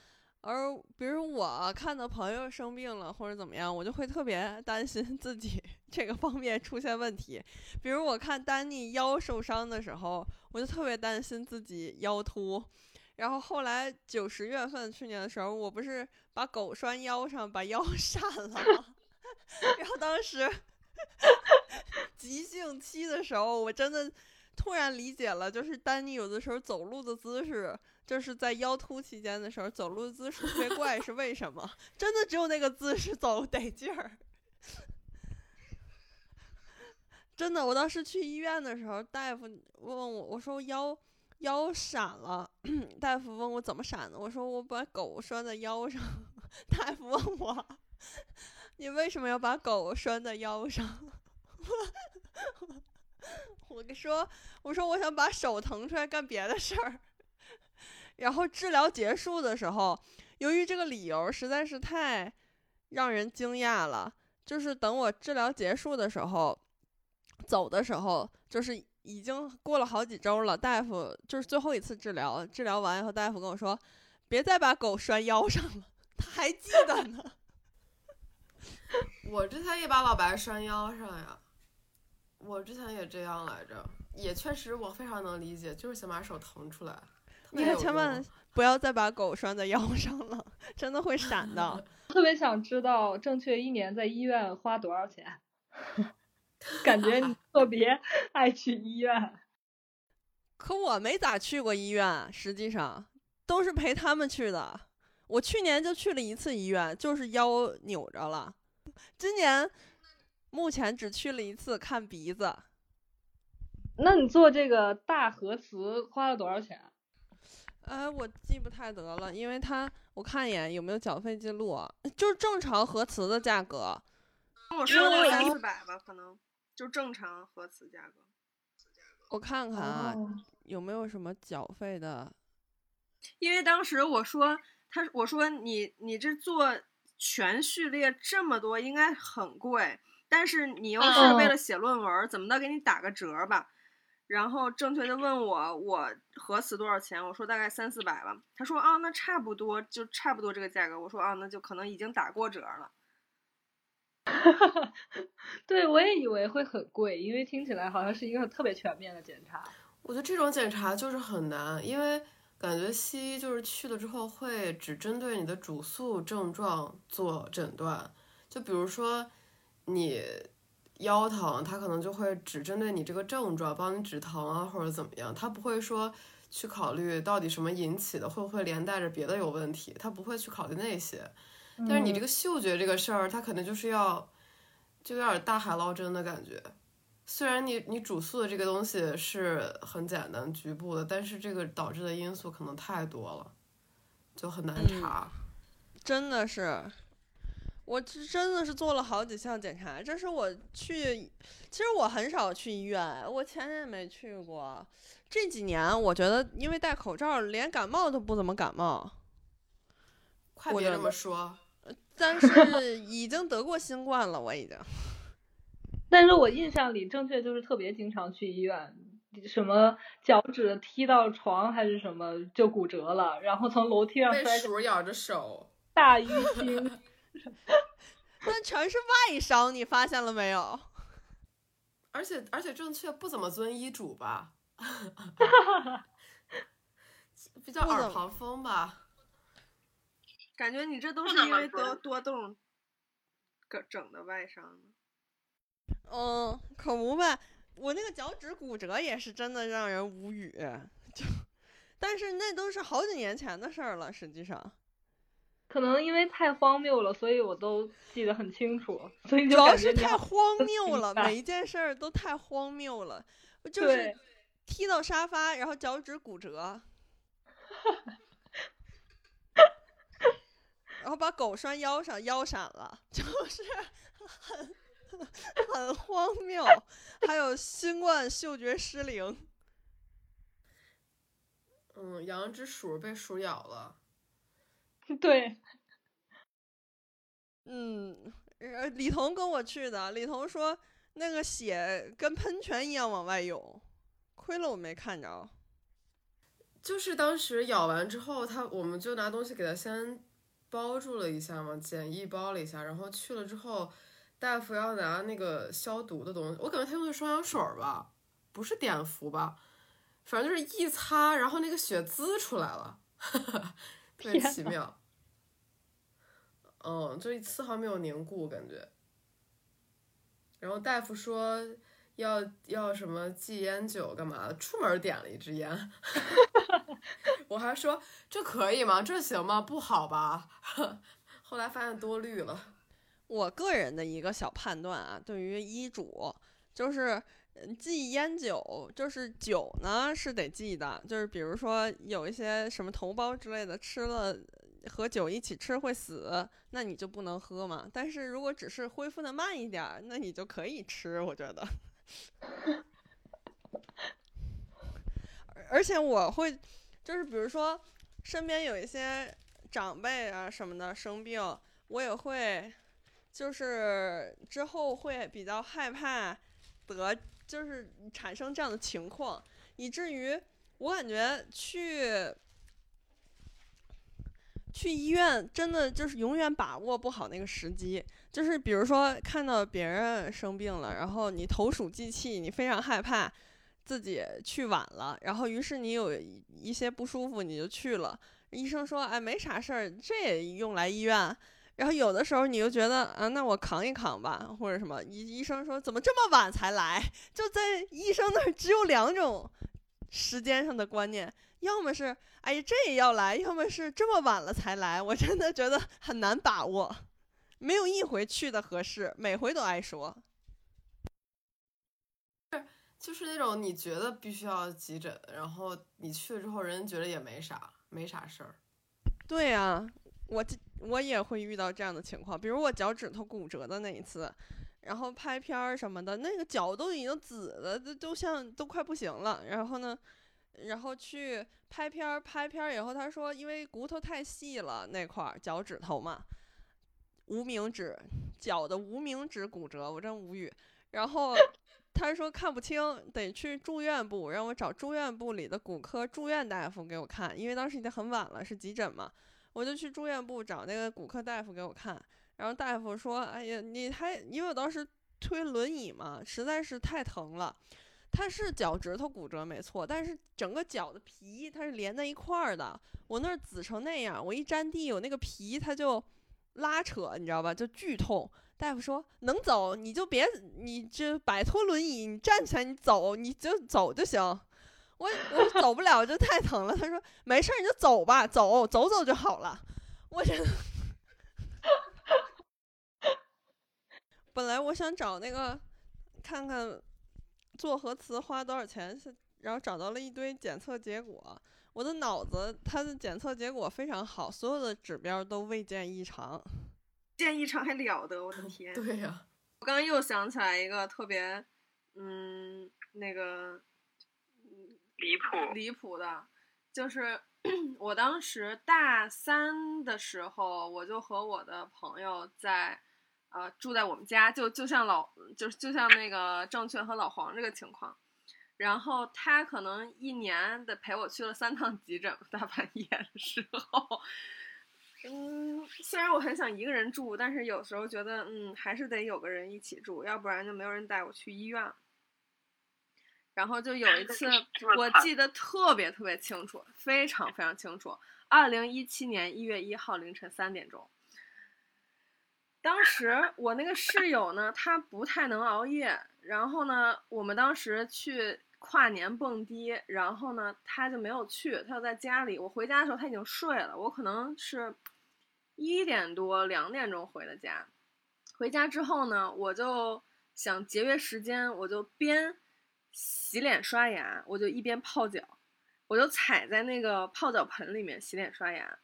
而比如我看到朋友生病了或者怎么样，我就会特别担心自己 这个方面出现问题，比如我看丹尼腰受伤的时候。我就特别担心自己腰突，然后后来九十月份去年的时候，我不是把狗拴腰上，把腰 闪了吗？然后当时急性期的时候，我真的突然理解了，就是丹尼有的时候走路的姿势，就是在腰突期间的时候走路姿势特别怪，是为什么？真的只有那个姿势走得劲儿。真的，我当时去医院的时候，大夫问我，我说腰腰闪了，大夫问我怎么闪的，我说我把狗拴在腰上。大夫问我，你为什么要把狗拴在腰上？我跟说，我说我想把手腾出来干别的事儿。然后治疗结束的时候，由于这个理由实在是太让人惊讶了，就是等我治疗结束的时候。走的时候，就是已经过了好几周了。大夫就是最后一次治疗，治疗完以后，大夫跟我说：“别再把狗拴腰上了。”他还记得呢。我之前也把老白拴腰上呀，我之前也这样来着，也确实我非常能理解，就是想把手腾出来。你可千万不要再把狗拴在腰上了，真的会闪的。特别想知道正确一年在医院花多少钱。感觉你特别 爱去医院，可我没咋去过医院，实际上都是陪他们去的。我去年就去了一次医院，就是腰扭着了。今年目前只去了一次看鼻子。那你做这个大核磁花了多少钱？哎，我记不太得了，因为他我看一眼有没有缴费记录，就是正常核磁的价格。跟我说的三四百吧，可能。就正常核磁价格，我看看啊，有没有什么缴费的？因为当时我说他，我说你你这做全序列这么多，应该很贵，但是你又是为了写论文，怎么的给你打个折吧？然后正确的问我我核磁多少钱，我说大概三四百吧。他说啊，那差不多就差不多这个价格。我说啊，那就可能已经打过折了。对，我也以为会很贵，因为听起来好像是一个特别全面的检查。我觉得这种检查就是很难，因为感觉西医就是去了之后会只针对你的主诉症状做诊断，就比如说你腰疼，他可能就会只针对你这个症状帮你止疼啊或者怎么样，他不会说去考虑到底什么引起的，会不会连带着别的有问题，他不会去考虑那些。但是你这个嗅觉这个事儿，它可能就是要，就有点大海捞针的感觉。虽然你你主诉的这个东西是很简单局部的，但是这个导致的因素可能太多了，就很难查。真的是，我真的是做了好几项检查。这是我去，其实我很少去医院，我前年也没去过。这几年我觉得，因为戴口罩，连感冒都不怎么感冒。快别这么说。但是 已经得过新冠了，我已经。但是我印象里，正确就是特别经常去医院，什么脚趾踢到床还是什么就骨折了，然后从楼梯上被鼠咬着手，大淤青，那全是外伤，你发现了没有？而且而且正确不怎么遵医嘱吧，比较耳旁风吧。感觉你这都是因为多多动，整整的外伤。嗯，可不呗，我那个脚趾骨折也是真的让人无语，就，但是那都是好几年前的事儿了，实际上。可能因为太荒谬了，所以我都记得很清楚。所以主要是太荒谬了，每一件事儿都太荒谬了，就是踢到沙发，然后脚趾骨折。然后把狗拴腰上，腰闪了，就是 很 很荒谬。还有新冠嗅觉失灵。嗯，养只鼠被鼠咬了。对。嗯，李彤跟我去的，李彤说那个血跟喷泉一样往外涌，亏了我没看着。就是当时咬完之后，他我们就拿东西给他先。包住了一下嘛，简易包了一下，然后去了之后，大夫要拿那个消毒的东西，我感觉他用的双氧水吧，不是碘伏吧，反正就是一擦，然后那个血滋出来了，特别奇妙。嗯，就丝毫没有凝固感觉。然后大夫说要要什么忌烟酒干嘛的，出门点了一支烟。我还说这可以吗？这行吗？不好吧？后来发现多虑了。我个人的一个小判断啊，对于医嘱就是忌烟酒，就是酒呢是得忌的，就是比如说有一些什么头孢之类的，吃了和酒一起吃会死，那你就不能喝嘛。但是如果只是恢复的慢一点，那你就可以吃，我觉得。而且我会。就是比如说，身边有一些长辈啊什么的生病，我也会，就是之后会比较害怕得，就是产生这样的情况，以至于我感觉去去医院真的就是永远把握不好那个时机。就是比如说看到别人生病了，然后你投鼠忌器，你非常害怕。自己去晚了，然后于是你有一些不舒服，你就去了。医生说：“哎，没啥事儿，这也用来医院。”然后有的时候你又觉得啊，那我扛一扛吧，或者什么。医医生说：“怎么这么晚才来？” 就在医生那儿只有两种时间上的观念，要么是哎呀这也要来，要么是这么晚了才来。我真的觉得很难把握，没有一回去的合适，每回都挨说。就是那种你觉得必须要急诊，然后你去了之后，人觉得也没啥，没啥事儿。对呀，我我也会遇到这样的情况，比如我脚趾头骨折的那一次，然后拍片儿什么的，那个脚都已经紫了，都都像都快不行了。然后呢，然后去拍片儿，拍片儿以后，他说因为骨头太细了，那块儿脚趾头嘛，无名指脚的无名指骨折，我真无语。然后。他说看不清，得去住院部，让我找住院部里的骨科住院大夫给我看，因为当时已经很晚了，是急诊嘛，我就去住院部找那个骨科大夫给我看。然后大夫说：“哎呀，你还因为我当时推轮椅嘛，实在是太疼了。他是脚趾头骨折没错，但是整个脚的皮它是连在一块儿的。我那儿紫成那样，我一沾地，我那个皮它就拉扯，你知道吧？就剧痛。大夫说能走你就别，你就摆脱轮椅，你站起来你走，你就走就行。我我走不了，就太疼了。他说没事儿，你就走吧，走走走就好了。我真。”本来我想找那个看看做核磁花多少钱，然后找到了一堆检测结果。我的脑子它的检测结果非常好，所有的指标都未见异常。见异常还了得！我的 天。对呀。我刚刚又想起来一个特别，嗯，那个离谱离谱的，就是 我当时大三的时候，我就和我的朋友在。呃，住在我们家，就就像老，就就像那个郑确和老黄这个情况，然后他可能一年得陪我去了三趟急诊，大半夜的时候，嗯，虽然我很想一个人住，但是有时候觉得，嗯，还是得有个人一起住，要不然就没有人带我去医院。然后就有一次，我记得特别特别清楚，非常非常清楚，二零一七年一月一号凌晨三点钟。当时 我那个室友呢，他不太能熬夜，然后呢，我们当时去跨年蹦迪，然后呢，他就没有去，他就在家里。我回家的时候他已经睡了，我可能是一点多、两点钟回的家。回家之后呢，我就想节约时间，我就边洗脸刷牙，我就一边泡脚，我就踩在那个泡脚盆里面洗脸刷牙。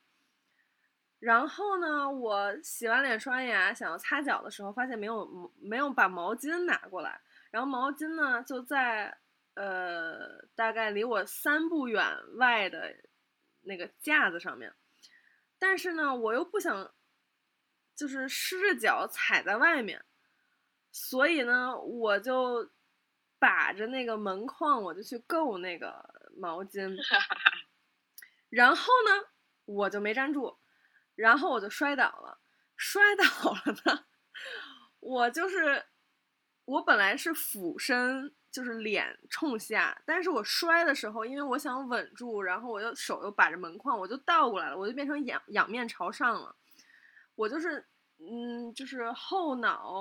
然后呢，我洗完脸刷牙，想要擦脚的时候，发现没有没有把毛巾拿过来。然后毛巾呢，就在呃大概离我三步远外的那个架子上面。但是呢，我又不想就是湿着脚踩在外面，所以呢，我就把着那个门框，我就去够那个毛巾。然后呢，我就没粘住。然后我就摔倒了，摔倒了呢，我就是我本来是俯身，就是脸冲下，但是我摔的时候，因为我想稳住，然后我又手又把着门框，我就倒过来了，我就变成仰仰面朝上了，我就是嗯，就是后脑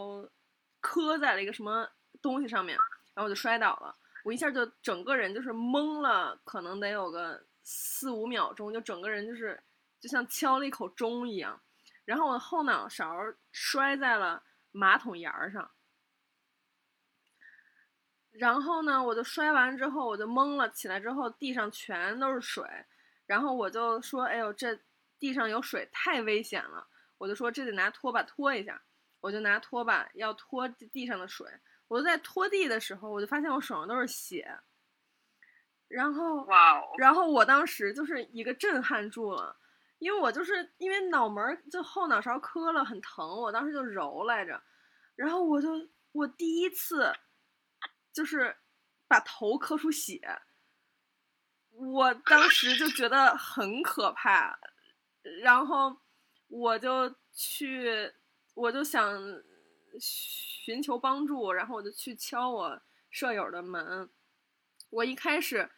磕在了一个什么东西上面，然后我就摔倒了，我一下就整个人就是懵了，可能得有个四五秒钟，就整个人就是。就像敲了一口钟一样，然后我的后脑勺摔在了马桶沿儿上，然后呢，我就摔完之后我就懵了，起来之后地上全都是水，然后我就说：“哎呦，这地上有水，太危险了！”我就说：“这得拿拖把拖一下。”我就拿拖把要拖地上的水，我就在拖地的时候，我就发现我手上都是血，然后，然后我当时就是一个震撼住了。因为我就是因为脑门就后脑勺磕了很疼，我当时就揉来着，然后我就我第一次就是把头磕出血，我当时就觉得很可怕，然后我就去我就想寻求帮助，然后我就去敲我舍友的门，我一开始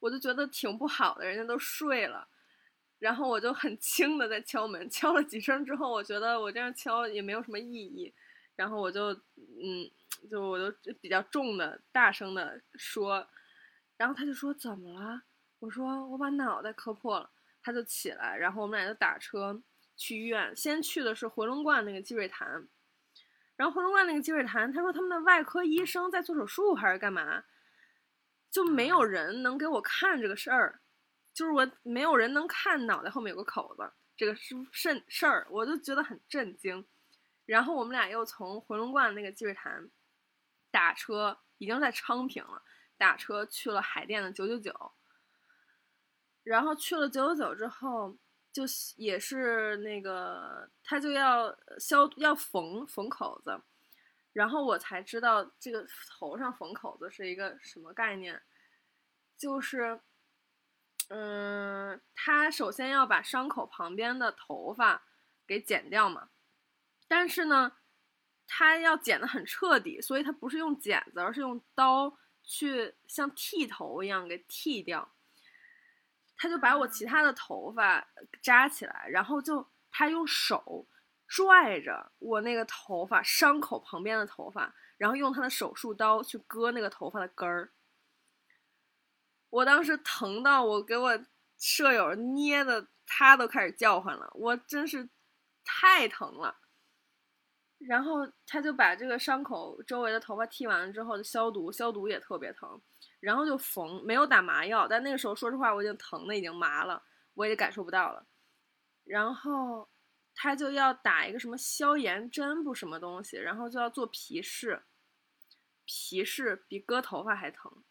我就觉得挺不好的，人家都睡了。然后我就很轻的在敲门，敲了几声之后，我觉得我这样敲也没有什么意义，然后我就，嗯，就我就比较重的、大声的说，然后他就说怎么了？我说我把脑袋磕破了，他就起来，然后我们俩就打车去医院，先去的是回龙观那个积水潭，然后回龙观那个积水潭，他说他们的外科医生在做手术还是干嘛，就没有人能给我看这个事儿。就是我没有人能看脑袋后面有个口子，这个是甚事儿，我就觉得很震惊。然后我们俩又从回龙观那个积水潭打车，已经在昌平了，打车去了海淀的九九九。然后去了九九九之后，就也是那个他就要消要缝缝口子，然后我才知道这个头上缝口子是一个什么概念，就是，嗯，他首先要把伤口旁边的头发给剪掉嘛，但是呢，他要剪的很彻底，所以他不是用剪子，而是用刀去像剃头一样给剃掉。他就把我其他的头发扎起来，然后就他用手拽着我那个头发伤口旁边的头发，然后用他的手术刀去割那个头发的根儿。我当时疼到我给我舍友捏的，他都开始叫唤了，我真是太疼了。然后他就把这个伤口周围的头发剃完了之后就消毒，消毒也特别疼，然后就缝，没有打麻药，但那个时候说实话我已经疼的已经麻了，我也感受不到了。然后他就要打一个什么消炎针不什么东西，然后就要做皮试，皮试比割头发还疼，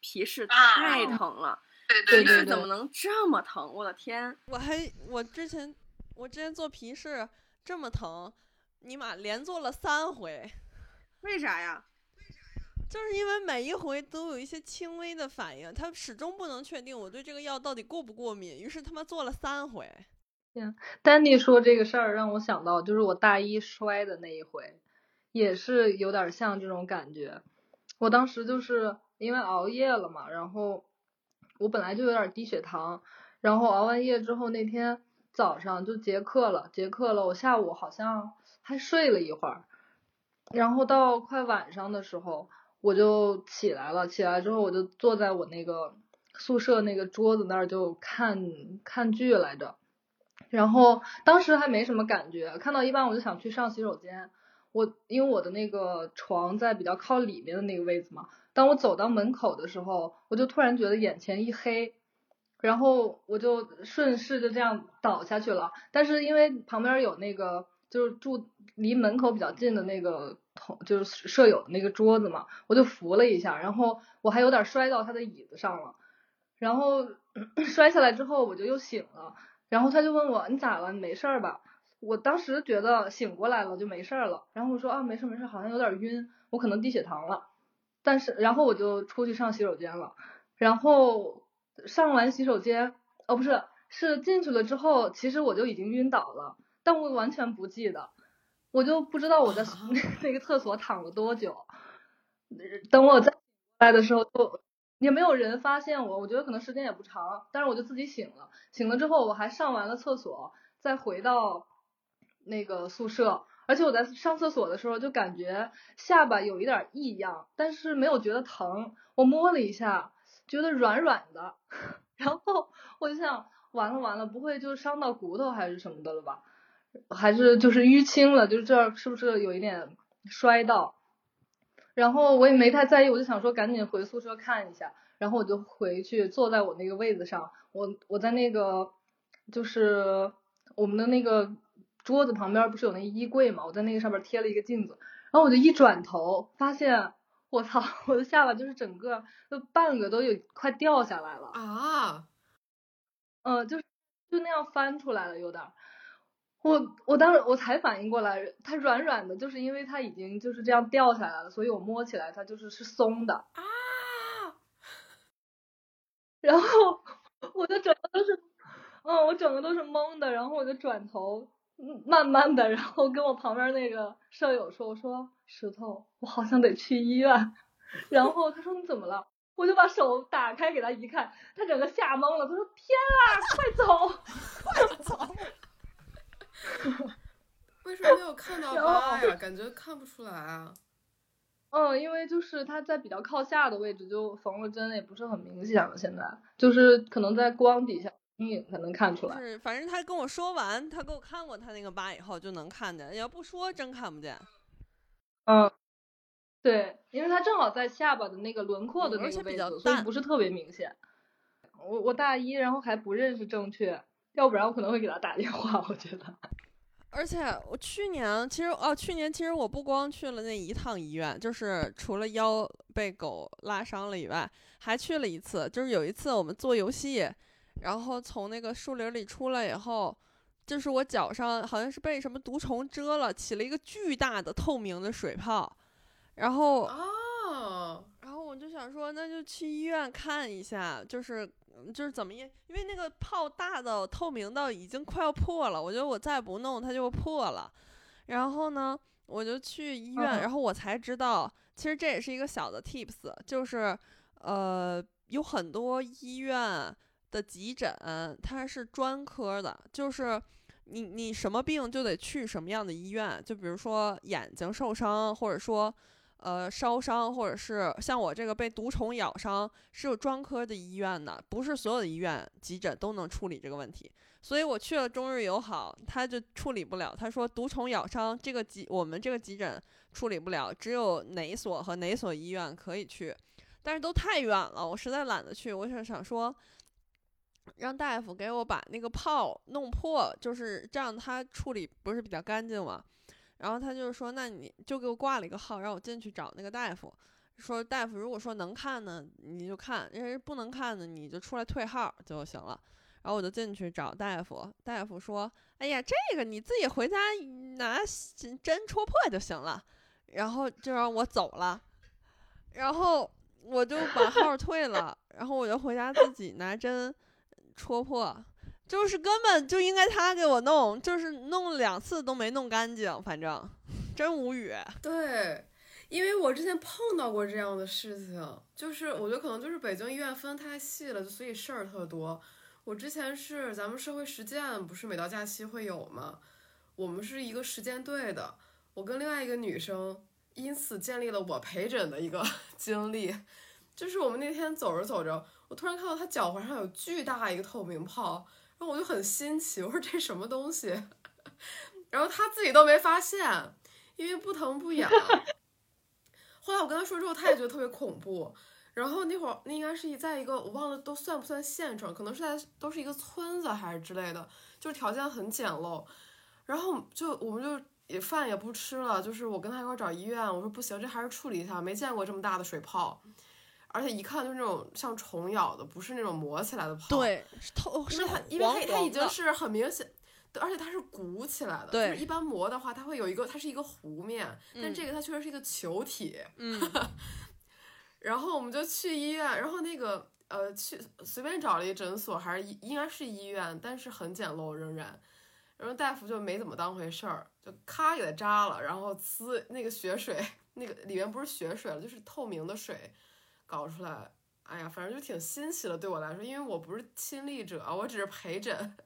皮试太疼了，对对对皮试怎么能这么疼？我的天！我还我之前我之前做皮试这么疼，尼玛连做了三回，为啥呀？就是因为每一回都有一些轻微的反应，他始终不能确定我对这个药到底过不过敏，于是他妈做了三回。丹妮说这个事儿让我想到，就是我大一摔的那一回，也是有点像这种感觉。我当时就是因为熬夜了嘛，然后我本来就有点低血糖，然后熬完夜之后那天早上就结课了，结课了，我下午好像还睡了一会儿，然后到快晚上的时候我就起来了，起来之后我就坐在我那个宿舍那个桌子那儿就看看剧来着。然后当时还没什么感觉，看到一半我就想去上洗手间。我因为我的那个床在比较靠里面的那个位置嘛，当我走到门口的时候，我就突然觉得眼前一黑，然后我就顺势就这样倒下去了。但是因为旁边有那个就是住离门口比较近的那个同就是舍友的那个桌子嘛，我就扶了一下，然后我还有点摔到他的椅子上了，然后 摔下来之后我就又醒了。然后他就问我你咋了？你没事儿吧？我当时觉得醒过来了就没事儿了，然后我说啊没事没事，好像有点晕，我可能低血糖了。但是然后我就出去上洗手间了，然后上完洗手间，哦不是，是进去了之后，其实我就已经晕倒了，但我完全不记得，我就不知道我在 那个厕所躺了多久。等我再来的时候就。也没有人发现我，我觉得可能时间也不长，但是我就自己醒了。醒了之后，我还上完了厕所，再回到那个宿舍。而且我在上厕所的时候就感觉下巴有一点异样，但是没有觉得疼。我摸了一下，觉得软软的，然后我就想，完了完了，不会就伤到骨头还是什么的了吧？还是就是淤青了，就是这儿是不是有一点摔到？然后我也没太在意，我就想说赶紧回宿舍看一下，然后我就回去坐在我那个位子上，我我在那个就是我们的那个桌子旁边不是有那衣柜嘛，我在那个上面贴了一个镜子，然后我就一转头发现，我操，我的下巴就是整个就半个都有快掉下来了，啊，嗯，就是就那样翻出来了，有点儿。我我当时我才反应过来，它软软的，就是因为它已经就是这样掉下来了，所以我摸起来它就是是松的啊。然后我就整个都是，嗯，我整个都是懵的，然后我就转头，慢慢的，然后跟我旁边那个舍友说，我说石头，我好像得去医院。然后他说你怎么了？我就把手打开给他一看，他整个吓懵了，他说天啊，快走，快走！为什么没有看到疤呀？感觉看不出来啊。嗯，因为就是它在比较靠下的位置就缝了针，也不是很明显了。现在就是可能在光底下阴影才能看出来。是，反正他跟我说完，他给我看过他那个疤以后就能看见，要不说真看不见。嗯，对，因为它正好在下巴的那个轮廓的那个位置，所以不是特别明显。我我大一，然后还不认识正确。要不然我可能会给他打电话，我觉得。而且我去年其实哦，去年其实我不光去了那一趟医院，就是除了腰被狗拉伤了以外，还去了一次。就是有一次我们做游戏，然后从那个树林里出来以后，就是我脚上好像是被什么毒虫蛰了，起了一个巨大的透明的水泡，然后哦，然后我就想说，那就去医院看一下，就是嗯就是怎么也，因为那个泡大到透明到已经快要破了，我觉得我再不弄它就破了。然后呢，我就去医院，嗯然后我才知道，其实这也是一个小的 tips，就是呃，有很多医院的急诊它是专科的，就是。你你什么病就得去什么样的医院，就比如说眼睛受伤，或者说呃烧伤，或者是像我这个被毒虫咬伤，是有专科的医院的，不是所有的医院急诊都能处理这个问题。所以我去了中日友好，他就处理不了。他说毒虫咬伤这个急，我们这个急诊处理不了，只有哪所和哪所医院可以去，但是都太远了，我实在懒得去。我想想说，让大夫给我把那个泡弄破，就是这样，他处理不是比较干净吗。然后他就说，那你就给我挂了一个号，让我进去找那个大夫。说大夫如果说能看呢，你就看；要是不能看呢，你就出来退号就行了。然后我就进去找大夫，大夫说：“哎呀，这个你自己回家拿针戳破就行了。”然后就让我走了，然后我就把号退了，然后我就回家自己拿针戳破，就是根本就应该他给我弄，就是弄了两次都没弄干净，反正真无语。对，因为我之前碰到过这样的事情，就是我觉得可能就是北京医院分太细了，所以事儿特多。我之前是咱们社会实践，不是每到假期会有吗？我们是一个实践队的，我跟另外一个女生因此建立了我陪诊的一个 经历。就是我们那天走着走着，我突然看到她脚踝上有巨大一个透明泡，然后我就很新奇，我说这什么东西？然后他自己都没发现，因为不疼不痒。后来我跟他说之后，他也觉得特别恐怖。然后那会儿那应该是在一个我忘了都算不算县城，可能是在都是一个村子还是之类的，就是条件很简陋。然后就我们就也饭也不吃了，就是我跟他一块儿找医院，我说不行，这还是处理一下，没见过这么大的水泡，而且一看就是那种像虫咬的，不是那种磨起来的泡。，对，是透因是为它因为它它已，经是很明显。对，而且它是鼓起来的，对就是一般磨的话，它会有一个，它是一个弧面，但嗯这个它确实是一个球体，嗯，然后我们就去医院，然后那个呃去随便找了一诊所，还是医应该是医院，但是很简陋仍然。然后大夫就没怎么当回事儿，就咔给它扎了，然后呲那个血水，那个里面不是血水了，就是透明的水搞出来。哎呀，反正就挺新奇的，对我来说，因为我不是亲历者，我只是陪诊。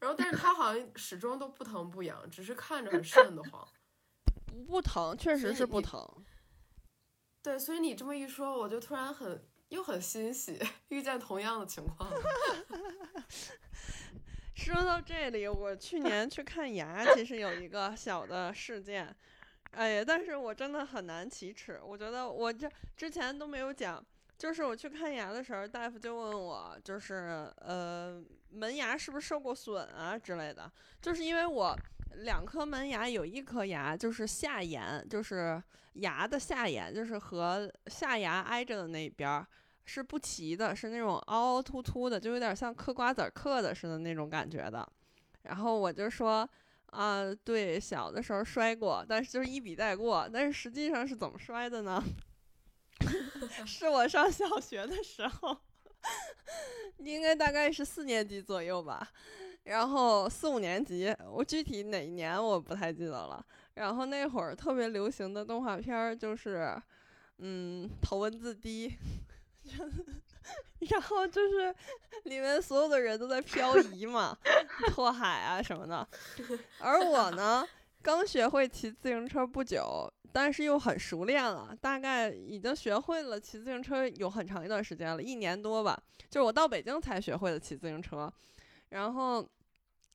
然后，但是他好像始终都不疼不痒，只是看着很瘆得慌。不疼，确实是不疼。对，所以你这么一说，我就突然很又很欣喜，遇见同样的情况。说到这里，我去年去看牙，其实有一个小的事件，哎呀，但是我真的很难启齿。我觉得我这之前都没有讲，就是我去看牙的时候，大夫就问我，就是呃门牙是不是受过损啊之类的，就是因为我两颗门牙有一颗牙就是下沿，就是牙的下沿，就是和下牙挨着的那边儿。是不齐的，是那种凹凹凸凸的，就有点像嗑瓜子嗑的似的那种感觉的。然后我就说，啊、对，小的时候摔过，但是就是一笔带过。但是实际上是怎么摔的呢？是我上小学的时候，应该大概是四年级左右吧。然后四五年级，我具体哪一年我不太记得了。然后那会儿特别流行的动画片儿就是，嗯，头文字 D，然后就是里面所有的人都在漂移嘛，拓海啊什么的。而我呢，刚学会骑自行车不久，但是又很熟练了，大概已经学会了骑自行车有很长一段时间了，一年多吧。就是我到北京才学会的骑自行车，然后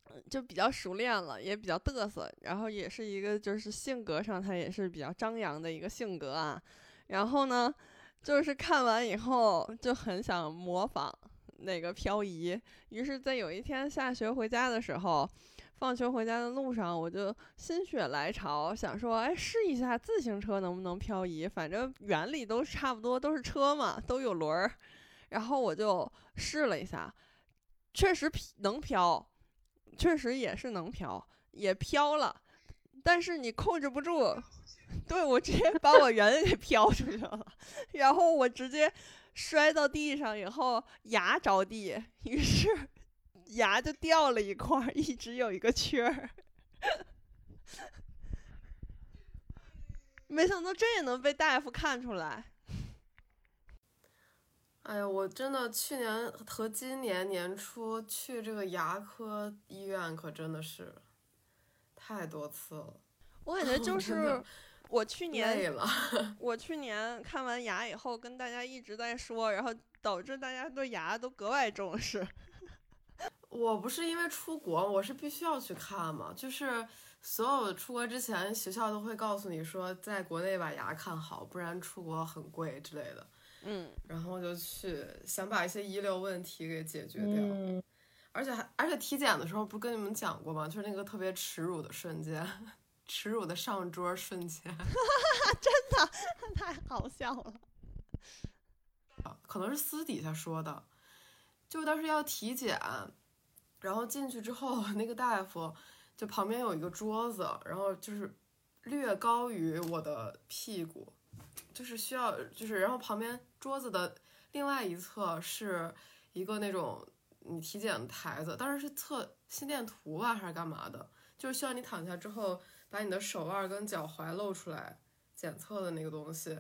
呃就比较熟练了，也比较嘚瑟，然后也是一个就是性格上他也是比较张扬的一个性格啊。然后呢，就是看完以后就很想模仿那个漂移，于是，在有一天下学回家的时候，放学回家的路上，我就心血来潮，想说，哎，试一下自行车能不能漂移，反正原理都差不多，都是车嘛，都有轮儿。然后我就试了一下，确实能飘，确实也是能飘，也飘了，但是你控制不住，对我直接把我人给飘出去了，然后我直接摔到地上以后牙着地，于是牙就掉了一块儿，一直有一个缺儿。没想到这也能被大夫看出来。哎呀，我真的去年和今年年初去这个牙科医院，可真的是太多次了。我感觉就 是我去年 我去年看完牙以后，跟大家一直在说，然后导致大家对牙都格外重视。我不是因为出国，我是必须要去看嘛。就是所有出国之前，学校都会告诉你说，在国内把牙看好，不然出国很贵之类的。嗯，然后就去想把一些遗留问题给解决掉。嗯，而且还而且体检的时候不是跟你们讲过吗？就是那个特别耻辱的瞬间，耻辱的上桌瞬间。真的 太好笑了。可能是私底下说的，就当时要体检，然后进去之后，那个大夫就旁边有一个桌子，然后就是略高于我的屁股，就是需要就是，然后旁边桌子的另外一侧是一个那种你体检的台子，当时是测心电图吧还是干嘛的，就是需要你躺下之后把你的手腕跟脚踝露出来检测的那个东西。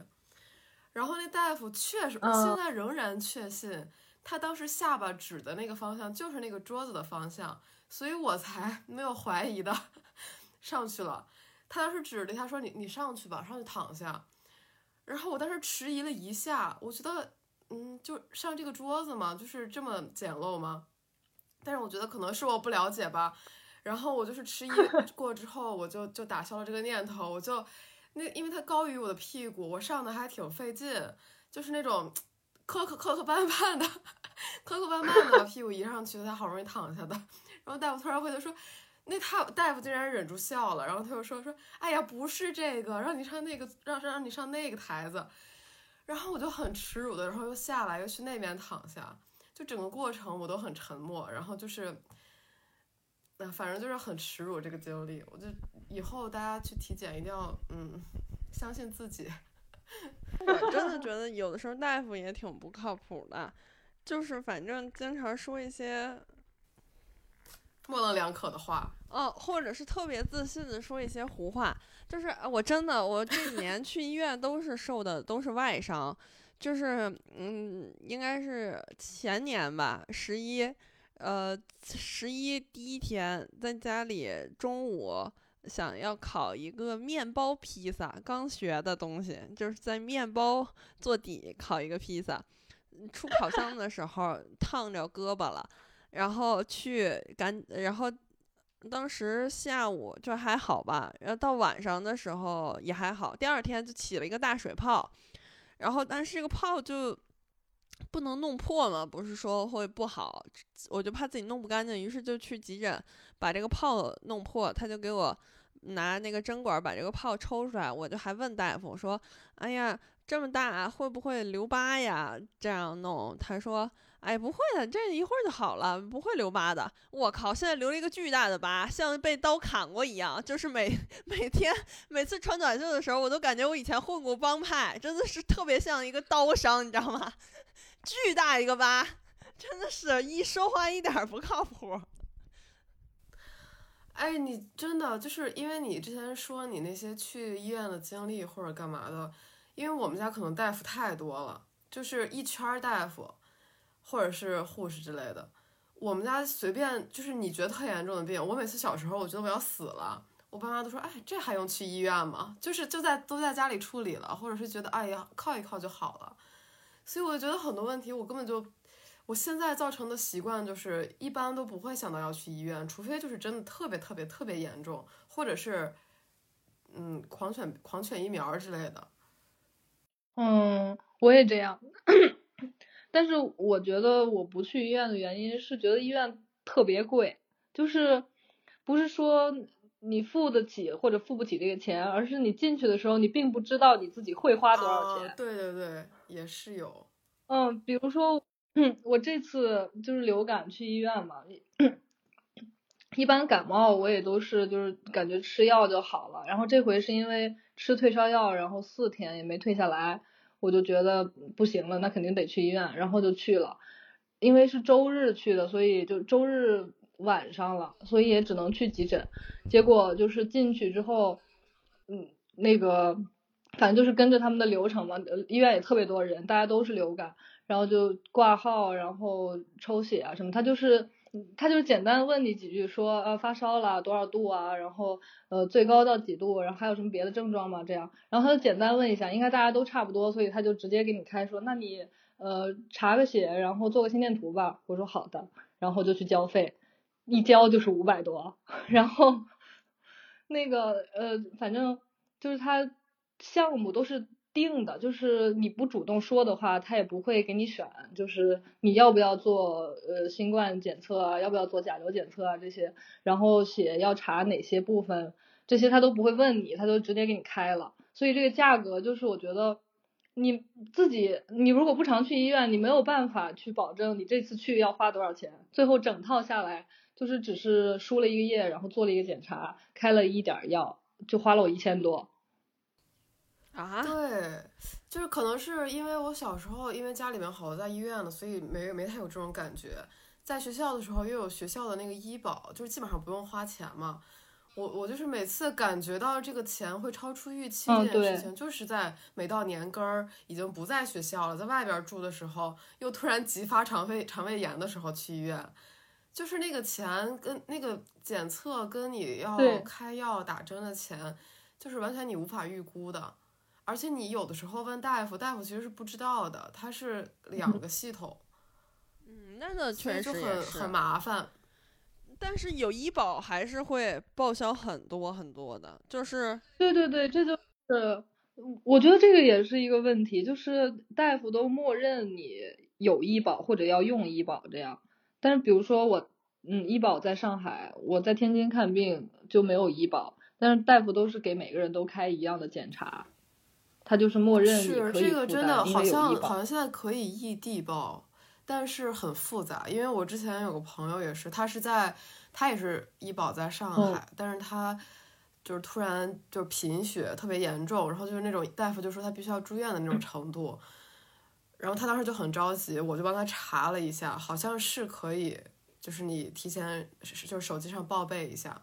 然后那大夫确实，现在仍然确信，他当时下巴指的那个方向就是那个桌子的方向，所以我才 没有怀疑的 上去了。他当时指了一下说你你上去吧，上去躺下。然后我当时迟疑了一下，我觉得嗯，就上这个桌子嘛，就是这么简陋吗？但是我觉得可能是我不了解吧。然后我就是迟疑 过之后，我就就打消了这个念头，我就那因为它高于我的屁股，我上的还挺费劲，就是那种磕磕磕磕绊绊的，磕磕绊绊的把屁股移上去，才好容易躺下的。然后大夫突然回头说，那他大夫竟然忍住笑了，然后他又说说，哎呀，不是这个，让你上那个，让让你上那个台子。然后我就很耻辱的，然后又下来，又去那边躺下，就整个过程我都很沉默，然后就是，那、反正就是很耻辱这个经历。我就以后大家去体检一定要嗯，相信自己。我真的觉得有的时候大夫也挺不靠谱的，就是反正经常说一些模棱两可的话，哦，或者是特别自信的说一些胡话，就是呃我真的我这几年去医院都是受的都是外伤，就是嗯，应该是前年吧，十一，呃，十一第一天在家里中午想要烤一个面包披萨，刚学的东西，就是在面包做底烤一个披萨，出烤箱的时候烫着胳膊了。然后去赶，然后当时下午就还好吧，然后到晚上的时候也还好，第二天就起了一个大水泡，然后但是这个泡就不能弄破嘛，不是说会不好，我就怕自己弄不干净，于是就去急诊把这个泡弄破，他就给我拿那个针管把这个泡抽出来，我就还问大夫我说，哎呀。这么大会不会留疤呀？这样弄，他说哎，不会的，这一会儿就好了，不会留疤的。我靠，现在留了一个巨大的疤，像被刀砍过一样。就是每每天每次穿短袖的时候，我都感觉我以前混过帮派，真的是特别像一个刀伤，你知道吗？巨大一个疤，真的是一说话一点儿不靠谱。哎，你真的就是因为你之前说你那些去医院的经历或者干嘛的，因为我们家可能大夫太多了，就是一圈大夫，或者是护士之类的。我们家随便就是你觉得特严重的病，我每次小时候我觉得我要死了，我爸妈都说，哎，这还用去医院吗？就是就在都在家里处理了，或者是觉得哎呀靠一靠就好了。所以我就觉得很多问题我根本就，我现在造成的习惯就是一般都不会想到要去医院，除非就是真的特别特别特别严重，或者是嗯狂犬狂犬疫苗之类的。嗯，我也这样。但是我觉得我不去医院的原因是觉得医院特别贵，就是不是说你付得起或者付不起这个钱，而是你进去的时候你并不知道你自己会花多少钱。啊？对对对，也是有。嗯，比如说，我这次就是流感去医院嘛，一般感冒我也都是就是感觉吃药就好了，然后这回是因为吃退烧药，然后四天也没退下来，我就觉得不行了，那肯定得去医院，然后就去了。因为是周日去的，所以就周日晚上了，所以也只能去急诊。结果就是进去之后，嗯，那个反正就是跟着他们的流程嘛，医院也特别多人，大家都是流感，然后就挂号，然后抽血啊什么，他就是他就是简单问你几句，说呃发烧了多少度啊，然后呃最高到几度，然后还有什么别的症状吗？这样，然后他就简单问一下，应该大家都差不多，所以他就直接给你开说，那你。呃，查个血，然后做个心电图吧。我说好的，然后就去交费，一交就是五百多。然后那个呃，反正就是他项目都是定的，就是你不主动说的话，他也不会给你选。就是你要不要做呃新冠检测啊，要不要做甲流检测啊这些，然后写要查哪些部分，这些他都不会问你，他都直接给你开了。所以这个价格就是我觉得。你自己，你如果不常去医院，你没有办法去保证你这次去要花多少钱。最后整套下来，就是只是输了一个液，然后做了一个检查，开了一点药，就花了我一千多。啊？对，就是可能是因为我小时候因为家里面好多在医院的，所以没没太有这种感觉。在学校的时候又有学校的那个医保，就是基本上不用花钱嘛。我我就是每次感觉到这个钱会超出预期这件事情，就是在每到年根儿已经不在学校了，在外边住的时候，又突然急发肠胃肠胃炎的时候去医院，就是那个钱跟那个检测跟你要开药打针的钱，就是完全你无法预估的，而且你有的时候问大夫，大夫其实是不知道的，他是两个系统，嗯，那那确实很很麻烦。但是有医保还是会报销很多很多的，就是对对对，这就是我觉得这个也是一个问题，就是大夫都默认你有医保或者要用医保这样，但是比如说我嗯医保在上海，我在天津看病就没有医保，但是大夫都是给每个人都开一样的检查，他就是默认是这个真的好像好像现在可以异地报。但是很复杂，因为我之前有个朋友也是，他是在，他也是医保在上海，但是他就是突然就是贫血特别严重，然后就是那种大夫就说他必须要住院的那种程度，然后他当时就很着急，我就帮他查了一下，好像是可以，就是你提前就是手机上报备一下，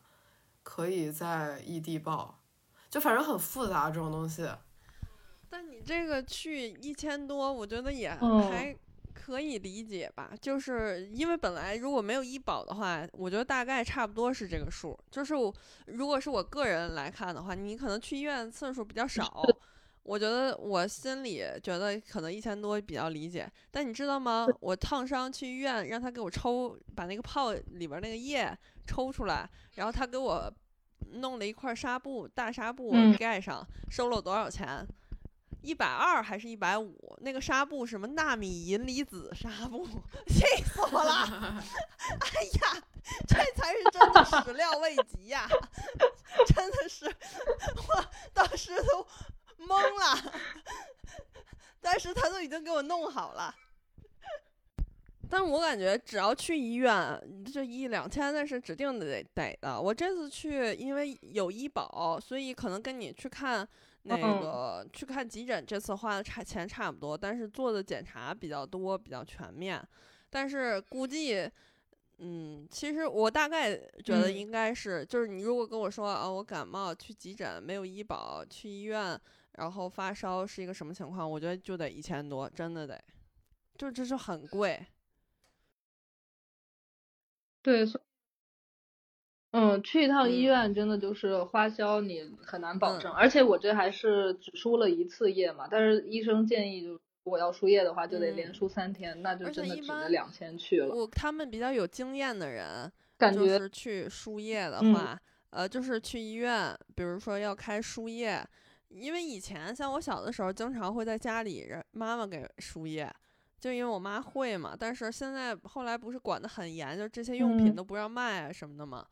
可以在异地报，就反正很复杂这种东西。但你这个去一千多，我觉得也还。可以理解吧，就是因为本来如果没有医保的话，我觉得大概差不多是这个数。就是如果是我个人来看的话，你可能去医院次数比较少，我觉得我心里觉得可能一千多比较理解。但你知道吗？我烫伤去医院，让他给我抽，把那个泡里边那个液抽出来，然后他给我弄了一块纱布，大纱布盖上，收了我多少钱？一百二还是一百五？那个纱布什么纳米银离子纱布，气死我了！哎呀，这才是真的始料未及呀！真的是，我当时都懵了。但是他都已经给我弄好了。但我感觉只要去医院，这一两千那是指定得得的。我这次去，因为有医保，所以可能跟你去看。那个去看急诊，这次花的差钱差不多，但是做的检查比较多，比较全面。但是估计，嗯，其实我大概觉得应该是，就是你如果跟我说啊，我感冒去急诊没有医保，去医院然后发烧是一个什么情况？我觉得就得一千多，真的得，就这是很贵。对。嗯，去一趟医院真的就是花销，你很难保证。而且我这还是只输了一次液嘛，但是医生建议就我要输液的话，就得连输三天，那就真的只能两千去了。我他们比较有经验的人，感觉去输液的话，呃，就是去医院，比如说要开输液，因为以前像我小的时候，经常会在家里妈妈给输液，就因为我妈会嘛。但是现在后来不是管得很严，就这些用品都不让卖啊什么的嘛。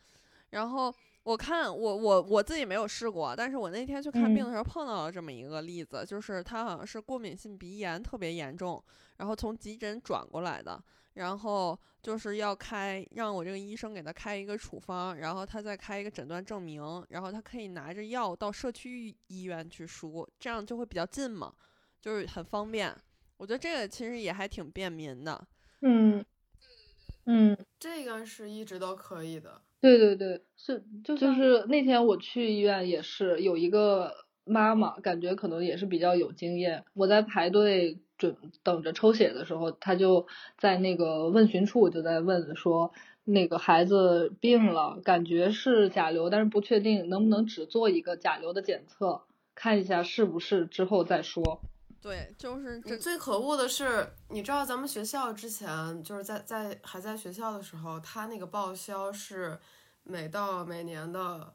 然后我看我我我自己没有试过，但是我那天去看病的时候碰到了这么一个例子，就是他好像是过敏性鼻炎特别严重，然后从急诊转过来的，然后就是要开让我这个医生给他开一个处方，然后他再开一个诊断证明，然后他可以拿着药到社区医院去输，这样就会比较近嘛，就是很方便。我觉得这个其实也还挺便民的。嗯嗯，这个是一直都可以的。对对对，是就就是那天我去医院也是有一个妈妈，感觉可能也是比较有经验。我在排队准等着抽血的时候，他就在那个问询处就在问说，那个孩子病了，感觉是甲流，但是不确定能不能只做一个甲流的检测，看一下是不是之后再说。对，就是这最可恶的是，你知道咱们学校之前就是在在还在学校的时候，他那个报销是每到每年的，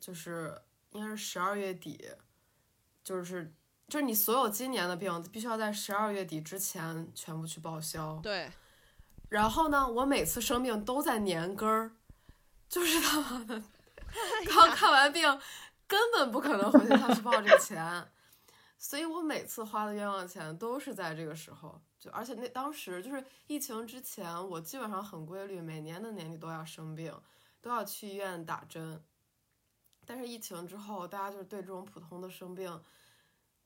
就是应该是十二月底，就是就是你所有今年的病必须要在十二月底之前全部去报销。对，然后呢，我每次生病都在年根儿，就是他妈的，刚看完病根本不可能回去他去报这个钱。所以我每次花的冤枉钱都是在这个时候，就而且那当时就是疫情之前，我基本上很规律，每年的年底都要生病，都要去医院打针。但是疫情之后，大家就是对这种普通的生病，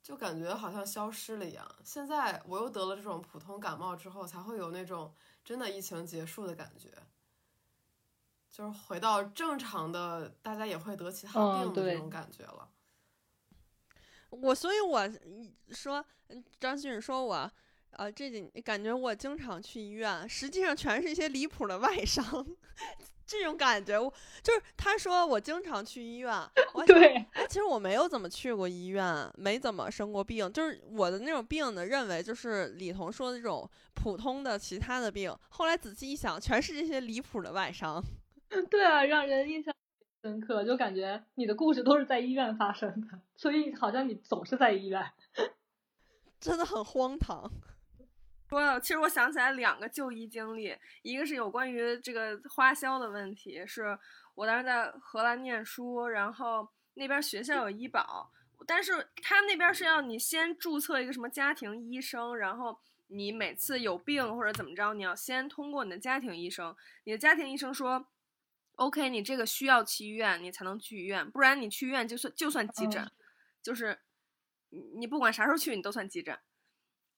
就感觉好像消失了一样。现在我又得了这种普通感冒之后，才会有那种真的疫情结束的感觉，就是回到正常的，大家也会得其他病的这种感觉了。我所以，我说张馨予说我，呃，这几感觉我经常去医院，实际上全是一些离谱的外伤，这种感觉，我就是他说我经常去医院，我对，其实我没有怎么去过医院，没怎么生过病，就是我的那种病呢，认为就是李彤说的这种普通的其他的病，后来仔细一想，全是这些离谱的外伤，对啊，让人印象。深刻，就感觉你的故事都是在医院发生的，所以好像你总是在医院，真的很荒唐。说，其实我想起来两个就医经历，一个是有关于这个花销的问题，是我当时在荷兰念书，然后那边学校有医保，但是他那边是要你先注册一个什么家庭医生，然后你每次有病或者怎么着，你要先通过你的家庭医生，你的家庭医生说。OK，你这个需要去医院，你才能去医院，不然你去医院就算就算急诊，就是你不管啥时候去，你都算急诊。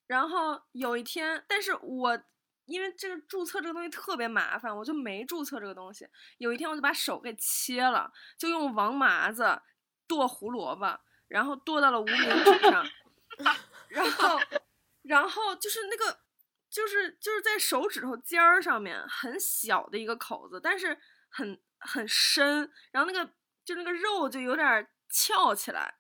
然后有一天，但是我因为这个注册这个东西特别麻烦，我就没注册这个东西。有一天，我就把手给切了，就用王麻子剁胡萝卜，然后剁到了无名指上，然后，然后就是那个，就是就是在手指头尖儿上面很小的一个口子，但是。很很深，然后那个就那个肉就有点翘起来，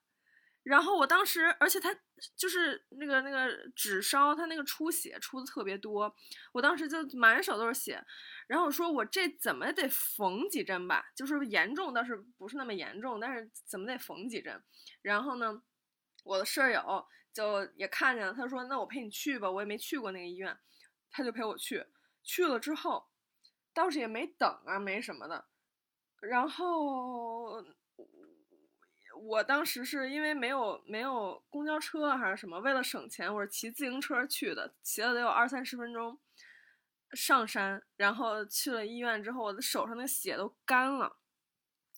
然后我当时，而且它就是那个那个纸烧，它那个出血出的特别多，我当时就满手都是血，然后我说我这怎么得缝几针吧，就是严重倒是不是那么严重，但是怎么得缝几针，然后呢，我的舍友就也看见了，他说那我陪你去吧，我也没去过那个医院，他就陪我去，去了之后。倒是也没等啊，没什么的。然后我当时是因为没有没有公交车还是什么，为了省钱，我是骑自行车去的，骑了得有二三十分钟上山，然后去了医院之后，我的手上的血都干了，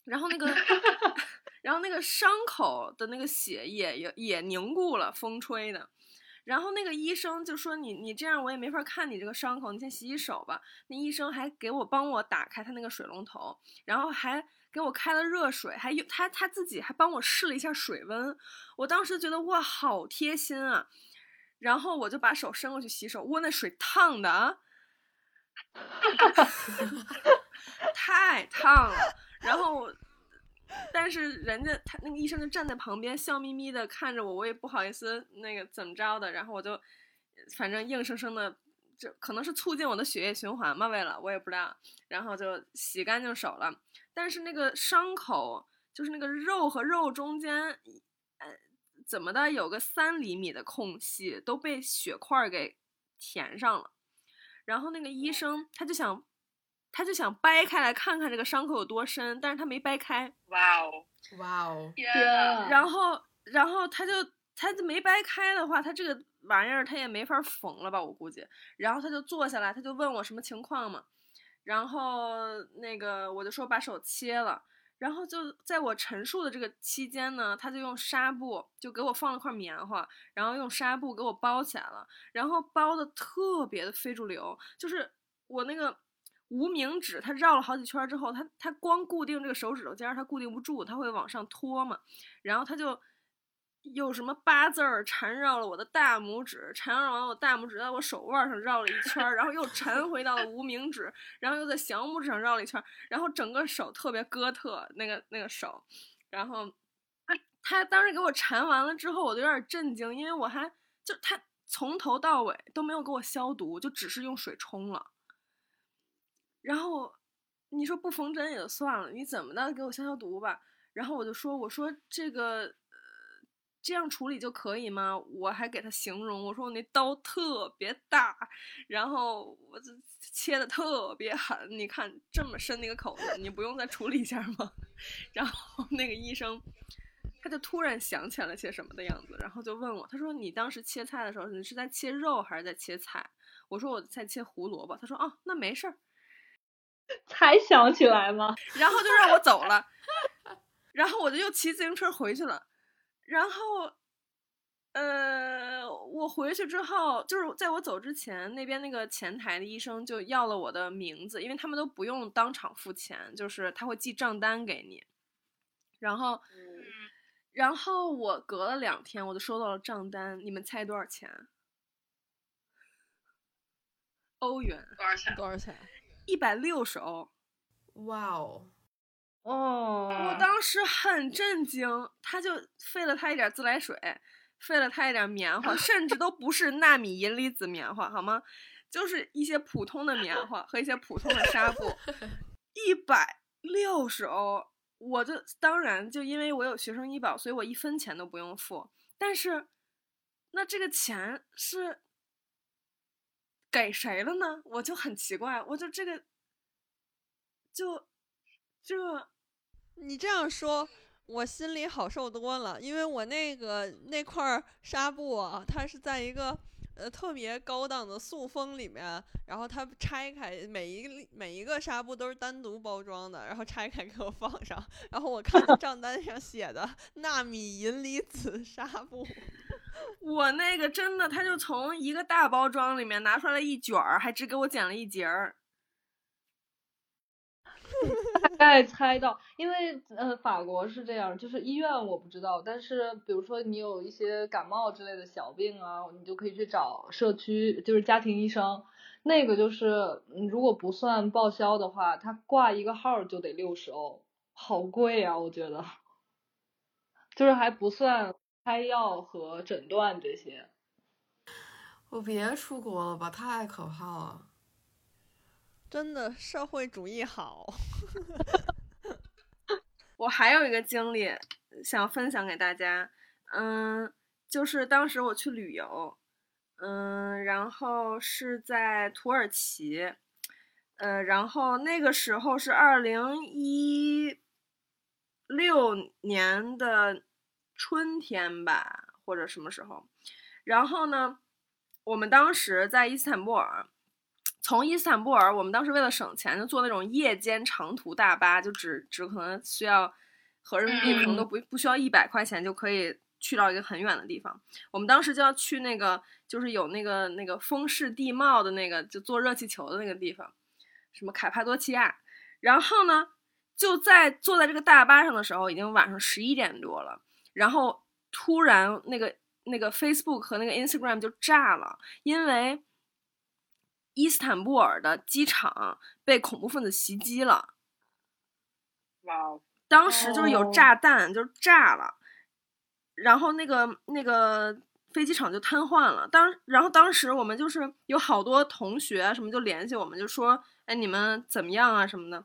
然后那个 然后那个伤口的那个血也也也凝固了，风吹的。然后那个医生就说：“你你这样我也没法看你这个伤口，你先洗洗手吧。”那医生还给我帮我打开他那个水龙头，然后还给我开了热水，还有他他自己还帮我试了一下水温。我当时觉得哇，好贴心啊！然后我就把手伸过去洗手，哇，那水烫的啊，太烫了。然后。但是人家他那个医生就站在旁边笑眯眯的看着我，我也不好意思那个怎么着的，然后我就反正硬生生的，就可能是促进我的血液循环吧，为了我也不知道，然后就洗干净手了。但是那个伤口就是那个肉和肉中间，呃，怎么的有个三厘米的空隙都被血块给填上了，然后那个医生他就想他就想掰开来看看这个伤口有多深，但是他没掰开，哇哦，哇哦！然后然后他就他就没掰开的话，他这个玩意儿他也没法缝了吧，我估计。然后他就坐下来，他就问我什么情况嘛，然后那个我就说把手切了。然后就在我陈述的这个期间呢，他就用纱布就给我放了块棉花，然后用纱布给我包起来了，然后包的特别的非主流，就是我那个无名指，它绕了好几圈之后，它它光固定这个手指头尖儿，它固定不住，它会往上拖嘛，然后它就有什么八字儿缠绕了我的大拇指，缠绕完我大拇指在我手腕上绕了一圈，然后又缠回到了无名指，然后又在小拇指上绕了一圈，然后整个手特别哥特，那个那个手，然后他他当时给我缠完了之后，我都有点震惊，因为我还就他从头到尾都没有给我消毒，就只是用水冲了。然后你说不缝针也就算了，你怎么的给我消消毒吧？然后我就说，我说这个这样处理就可以吗？我还给他形容，我说我那刀特别大，然后我这切的特别狠，你看这么深的一个口子，你不用再处理一下吗？然后那个医生。他就突然想起来了些什么的样子，然后就问我，他说：“你当时切菜的时候，你是在切肉还是在切菜？”我说：“我在切胡萝卜。”他说：“哦，那没事儿。”才想起来吗？然后就让我走了，然后我就又骑自行车回去了，然后，呃，我回去之后，就是在我走之前，那边那个前台的医生就要了我的名字，因为他们都不用当场付钱，就是他会寄账单给你，然后，然后我隔了两天，我就收到了账单，你们猜多少钱？欧元，多少钱？多少钱？一百六十欧。哇哦，哦，我当时很震惊，他就费了他一点自来水，费了他一点棉花，甚至都不是纳米银离子棉花，好吗？就是一些普通的棉花和一些普通的纱布，一百六十欧。我就当然就因为我有学生医保，所以我一分钱都不用付。但是，那这个钱是给谁了呢？我就很奇怪，我就这个就这。你这样说，我心里好受多了，因为我那个那块纱布啊，它是在一个呃特别高档的塑封里面，然后它拆开每一每一个纱布都是单独包装的，然后拆开给我放上，然后我看账单上写的纳米银离子纱布，我那个真的，他就从一个大包装里面拿出来一卷儿，还只给我剪了一截儿。大概猜到，因为呃，法国是这样，就是医院我不知道，但是比如说你有一些感冒之类的小病啊，你就可以去找社区，就是家庭医生，那个就是如果不算报销的话，他挂一个号就得六十欧，好贵啊，我觉得，就是还不算开药和诊断这些。我别出国了吧，太可怕了。真的社会主义好。我还有一个经历想分享给大家，嗯，就是当时我去旅游，嗯，然后是在土耳其，呃，然后那个时候是二零一六年的春天吧，或者什么时候，然后呢，我们当时在伊斯坦布尔。从伊斯坦布尔，我们当时为了省钱，就坐那种夜间长途大巴，就只只可能需要合人民币可能都不不需要一百块钱就可以去到一个很远的地方。我们当时就要去那个，就是有那个那个风势地貌的那个，就坐热气球的那个地方，什么凯帕多奇亚。然后呢，就在坐在这个大巴上的时候，已经晚上十一点多了，然后突然那个那个 Facebook 和那个 Instagram 就炸了，因为。伊斯坦布尔的机场被恐怖分子袭击了，哇哦！当时就是有哦炸弹，就是炸了，然后那个那个飞机场就瘫痪了。当然后当时我们就是有好多同学啊什么就联系我们，就说哎你们怎么样啊什么的，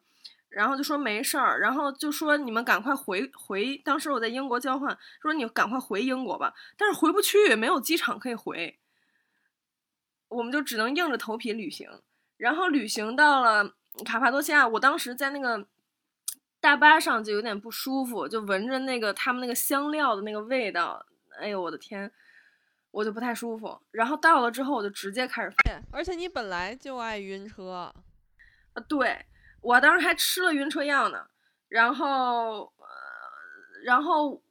然后就说没事儿，然后就说你们赶快回回。当时我在英国交换，说你赶快回英国吧，但是回不去，没有机场可以回。我们就只能硬着头皮旅行，然后旅行到了卡帕多西亚，我当时在那个大巴上就有点不舒服，就闻着那个他们那个香料的那个味道，哎呦我的天，我就不太舒服。然后到了之后，我就直接开始发，而且你本来就爱晕车，啊，对我当时还吃了晕车药呢，然后呃，然后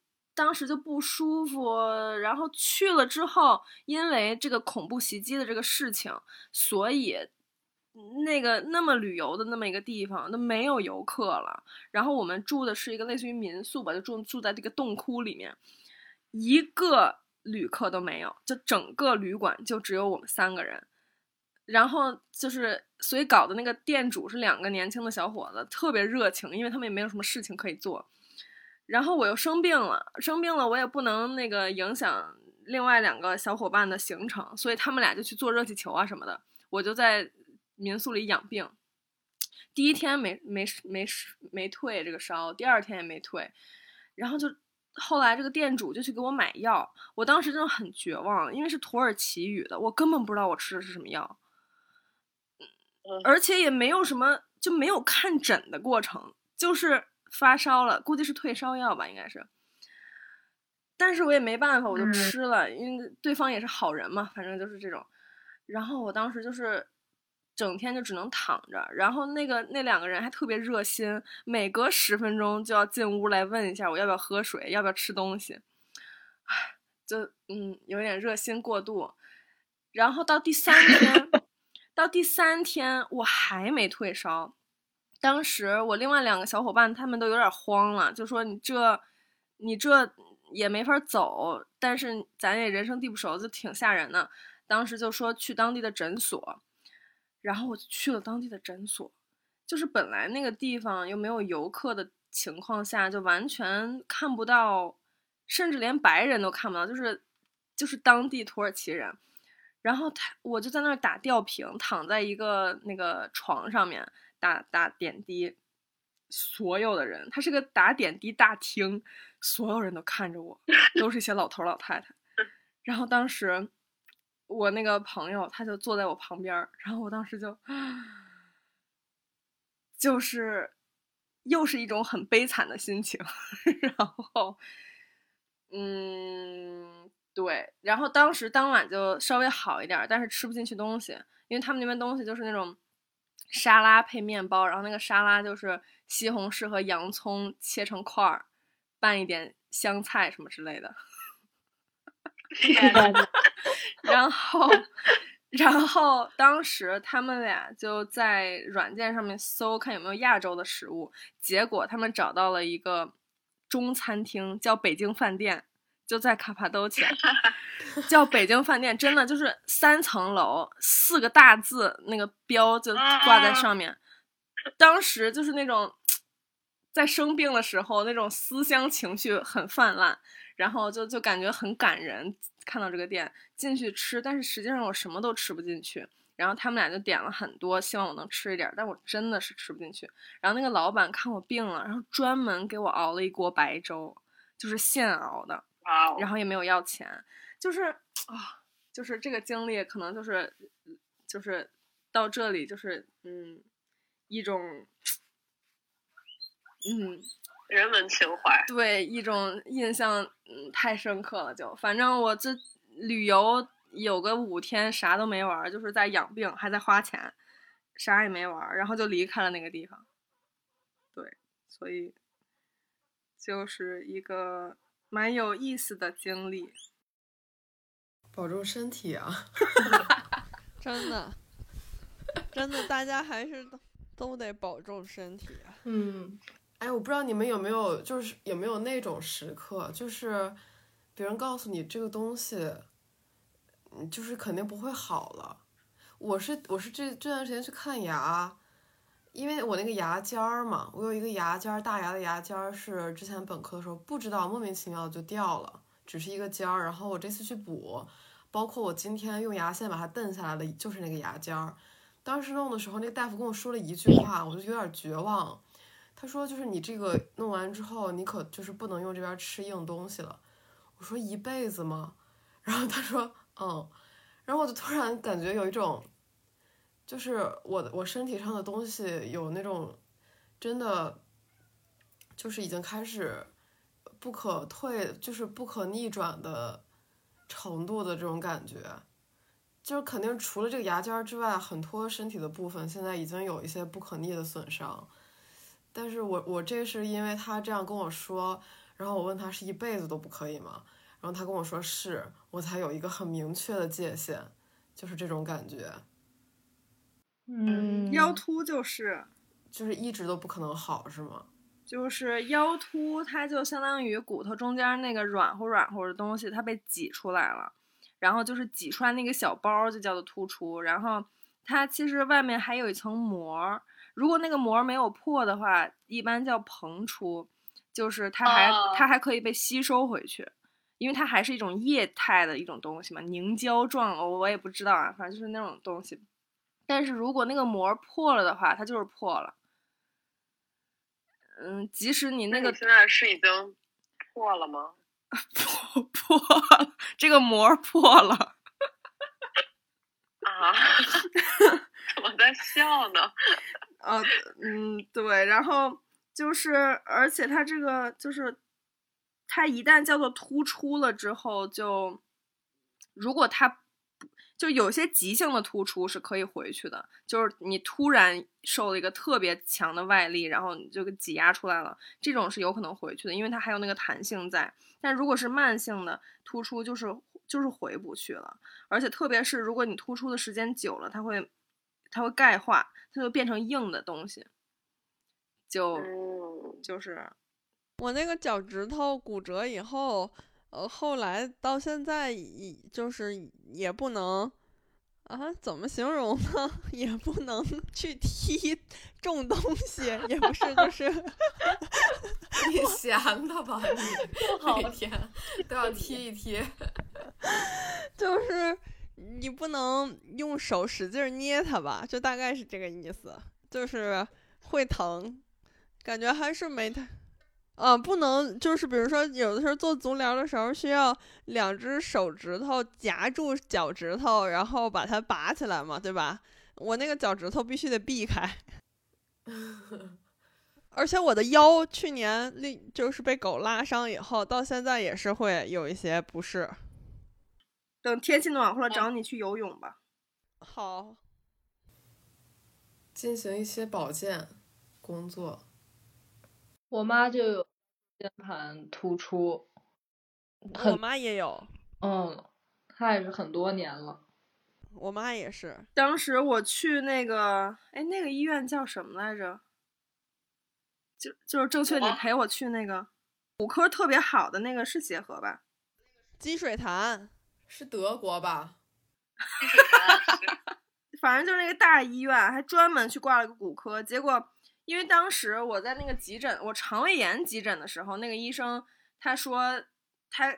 当时就不舒服，然后去了之后，因为这个恐怖袭击的这个事情，所以那个那么旅游的那么一个地方都没有游客了。然后我们住的是一个类似于民宿吧，就住住在这个洞窟里面，一个旅客都没有，就整个旅馆就只有我们三个人。然后就是，所以搞的那个店主是两个年轻的小伙子，特别热情，因为他们也没有什么事情可以做。然后我又生病了，生病了我也不能那个影响另外两个小伙伴的行程，所以他们俩就去做热气球啊什么的，我就在民宿里养病。第一天没没没没退这个烧，第二天也没退，然后就后来这个店主就去给我买药，我当时真的很绝望，因为是土耳其语的，我根本不知道我吃的是什么药，而且也没有什么就没有看诊的过程，就是发烧了，估计是退烧药吧，应该是。但是我也没办法，我就嗯吃了，因为对方也是好人嘛，反正就是这种。然后我当时就是整天就只能躺着，然后那个那两个人还特别热心，每隔十分钟就要进屋来问一下我要不要喝水，要不要吃东西。唉，就嗯有点热心过度。然后到第三天，到第三天我还没退烧。当时我另外两个小伙伴他们都有点慌了，就说你这你这也没法走，但是咱也人生地不熟，就挺吓人的。当时就说去当地的诊所，然后我就去了当地的诊所，就是本来那个地方又没有游客的情况下，就完全看不到，甚至连白人都看不到，就是就是当地土耳其人。然后他我就在那儿打吊瓶，躺在一个那个床上面打打点滴，所有的人，他是个打点滴大厅，所有人都看着我，都是一些老头老太太。然后当时我那个朋友他就坐在我旁边，然后我当时就就是又是一种很悲惨的心情，然后嗯。对，然后当时当晚就稍微好一点，但是吃不进去东西，因为他们那边东西就是那种沙拉配面包，然后那个沙拉就是西红柿和洋葱切成块儿，拌一点香菜什么之类的。然后，然后当时他们俩就在软件上面搜看有没有亚洲的食物，结果他们找到了一个中餐厅，叫北京饭店。就在卡帕多奇亚，叫北京饭店，真的就是三层楼，四个大字，那个标就挂在上面。当时就是那种在生病的时候，那种思乡情绪很泛滥，然后就就感觉很感人。看到这个店进去吃，但是实际上我什么都吃不进去。然后他们俩就点了很多，希望我能吃一点，但我真的是吃不进去。然后那个老板看我病了，然后专门给我熬了一锅白粥，就是现熬的。然后也没有要钱，就是啊，就是这个经历可能就是就是到这里就是嗯一种嗯人文情怀，对一种印象嗯太深刻了就，反正我这旅游有个五天啥都没玩儿，就是在养病还在花钱，啥也没玩儿，然后就离开了那个地方。对，所以就是一个。蛮有意思的经历，保重身体啊！真的，真的，大家还是都都得保重身体啊。嗯，哎，我不知道你们有没有，就是有没有那种时刻，就是别人告诉你这个东西，嗯，就是肯定不会好了。我是我是这这段时间去看牙。因为我那个牙尖儿嘛，我有一个牙尖儿，大牙的牙尖儿是之前本科的时候不知道莫名其妙就掉了，只是一个尖儿。然后我这次去补，包括我今天用牙线把它蹬下来了，就是那个牙尖儿。当时弄的时候，那个大夫跟我说了一句话，我就有点绝望。他说就是你这个弄完之后，你可就是不能用这边吃硬东西了。我说一辈子吗？然后他说嗯，然后我就突然感觉有一种。就是我我身体上的东西有那种真的就是已经开始不可退，就是不可逆转的程度的这种感觉。就是肯定除了这个牙尖之外，很多身体的部分现在已经有一些不可逆的损伤。但是我我这是因为他这样跟我说，然后我问他是一辈子都不可以吗？然后他跟我说是，我才有一个很明确的界限，就是这种感觉，嗯，腰突就是就是一直都不可能好，是吗？就是腰突，它就相当于骨头中间那个软乎软乎的东西，它被挤出来了，然后就是挤出来那个小包儿就叫做突出，然后它其实外面还有一层膜儿，如果那个膜儿没有破的话，一般叫膨出，就是它还、哦它还可以被吸收回去，因为它还是一种液态的一种东西嘛，凝胶状，我我也不知道啊，反正就是那种东西。但是如果那个膜破了的话，它就是破了。嗯，即使你那个现在是已经破了吗？破破了，这个膜破了。啊？怎么在笑呢？呃，嗯，对，然后就是，而且它这个就是，它一旦叫做突出了之后，就如果它不就有些急性的突出是可以回去的，就是你突然受了一个特别强的外力，然后你就给挤压出来了，这种是有可能回去的，因为它还有那个弹性在。但如果是慢性的突出，就是就是回不去了，而且特别是如果你突出的时间久了，它会它会钙化，它就变成硬的东西，就嗯，就是我那个脚趾头骨折以后，呃，后来到现在也就是也不能啊，怎么形容呢？也不能去踢重东西，也不是，就 是你闲的吧你？好每天都要踢一踢。就是你不能用手使劲儿捏它吧，就大概是这个意思，就是会疼，感觉还是没太。啊，不能就是比如说，有的时候做足疗的时候，需要两只手指头夹住脚趾头，然后把它拔起来嘛，对吧？我那个脚趾头必须得避开，而且我的腰去年另就是被狗拉伤以后，到现在也是会有一些不适。等天气暖和了找你去游泳吧。好，进行一些保健工作。我妈就有键盘突出，我妈也有，嗯，她也是很多年了。我妈也是。当时我去那个，哎，那个医院叫什么来着？就就是正确，你陪我去那个骨科特别好的那个是协和吧？积水潭，是德国吧？积水潭是 反正就是那个大医院，还专门去挂了个骨科。结果，因为当时我在那个急诊，我肠胃炎急诊的时候，那个医生他说他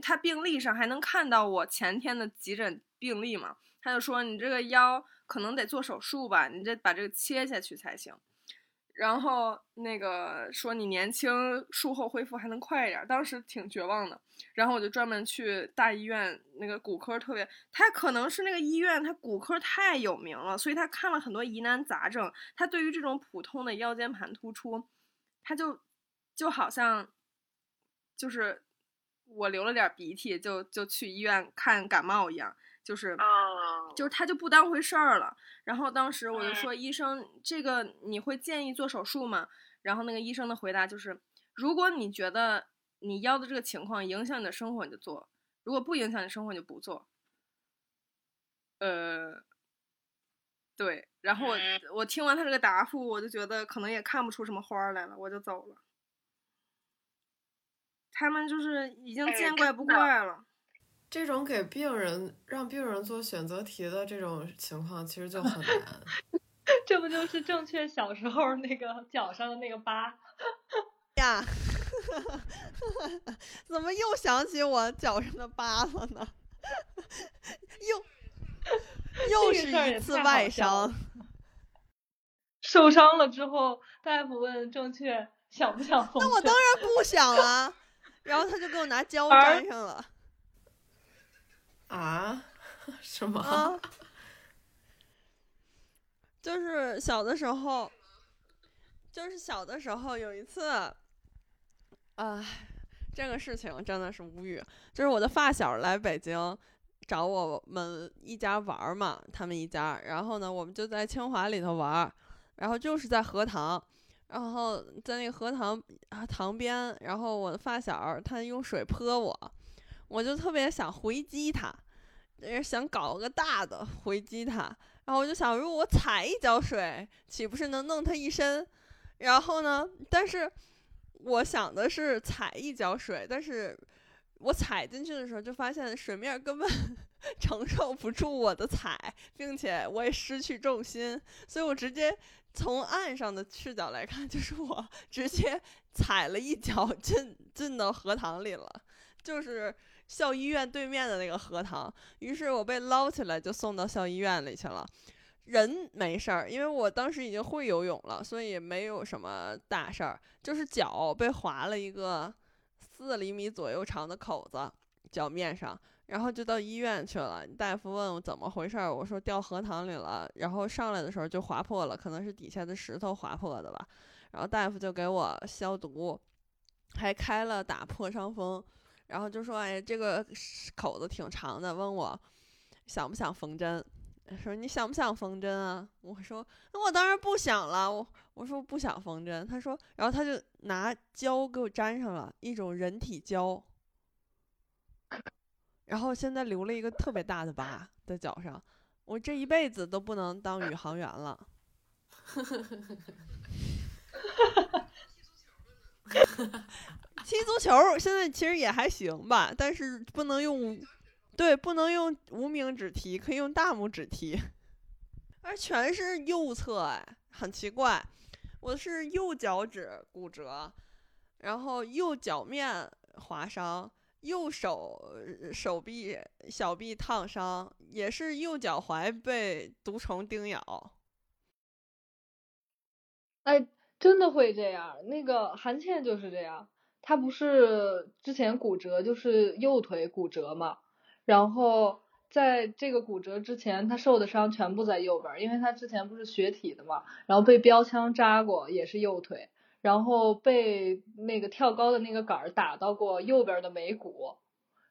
他病历上还能看到我前天的急诊病历嘛，他就说你这个腰可能得做手术吧，你得把这个切下去才行。然后那个说你年轻，术后恢复还能快一点，当时挺绝望的。然后我就专门去大医院那个骨科，特别，他可能是那个医院，他骨科太有名了，所以他看了很多疑难杂症。他对于这种普通的腰间盘突出，他就就好像就是我流了点鼻涕就就去医院看感冒一样，就是，就是他就不当回事儿了。然后当时我就嗯说，医生，这个你会建议做手术吗？然后那个医生的回答就是，如果你觉得你腰的这个情况影响你的生活，你就做；如果不影响你生活，你就不做。呃，对。然后我嗯我听完他这个答复，我就觉得可能也看不出什么花儿来了，我就走了。他们就是已经哎见怪不怪了。这种给病人让病人做选择题的这种情况，其实就很难。这不就是正确小时候那个脚上的那个疤？呀，怎么又想起我脚上的疤了呢？又又是一次外伤。受伤了之后，大夫问正确想不想缝那我当然不想啊，然后他就给我拿胶粘上了啊？什么？就是小的时候，就是小的时候有一次，哎，这个事情真的是无语。就是我的发小来北京找我们一家玩儿嘛，他们一家，然后呢，我们就在清华里头玩儿，然后就是在荷塘，然后在那个荷塘啊塘边，然后我的发小他用水泼我，我就特别想回击他，也想搞个大的回击他。然后我就想，如果我踩一脚水，岂不是能弄他一身？然后呢，但是我想的是踩一脚水，但是我踩进去的时候，就发现水面根本 承受不住我的踩，并且我也失去重心，所以我直接从岸上的视角来看，就是我 直接踩了一脚进进到荷塘里了，就是。校医院对面的那个荷塘，于是我被捞起来就送到校医院里去了。人没事儿，因为我当时已经会游泳了，所以没有什么大事儿，就是脚被划了一个四厘米左右长的口子，脚面上，然后就到医院去了。大夫问我怎么回事儿，我说掉荷塘里了，然后上来的时候就划破了，可能是底下的石头划破的吧。然后大夫就给我消毒，还开了打破伤风。然后就说：“哎，这个口子挺长的，问我想不想缝针？说你想不想缝针啊？我说那我当然不想了。我我说不想缝针。他说，然后他就拿胶给我粘上了一种人体胶，然后现在留了一个特别大的疤在脚上。我这一辈子都不能当宇航员了。踢足球现在其实也还行吧，但是不能用，对，不能用无名指踢，可以用大拇指踢，而全是右侧，哎，很奇怪。我是右脚趾骨折，然后右脚面划伤，右手手臂小臂烫伤，也是右脚踝被毒虫叮咬。哎，真的会这样？那个韩倩就是这样。他不是之前骨折，就是右腿骨折嘛。然后在这个骨折之前，他受的伤全部在右边，因为他之前不是学体的嘛。然后被标枪扎过，也是右腿。然后被那个跳高的那个杆儿打到过右边的眉骨。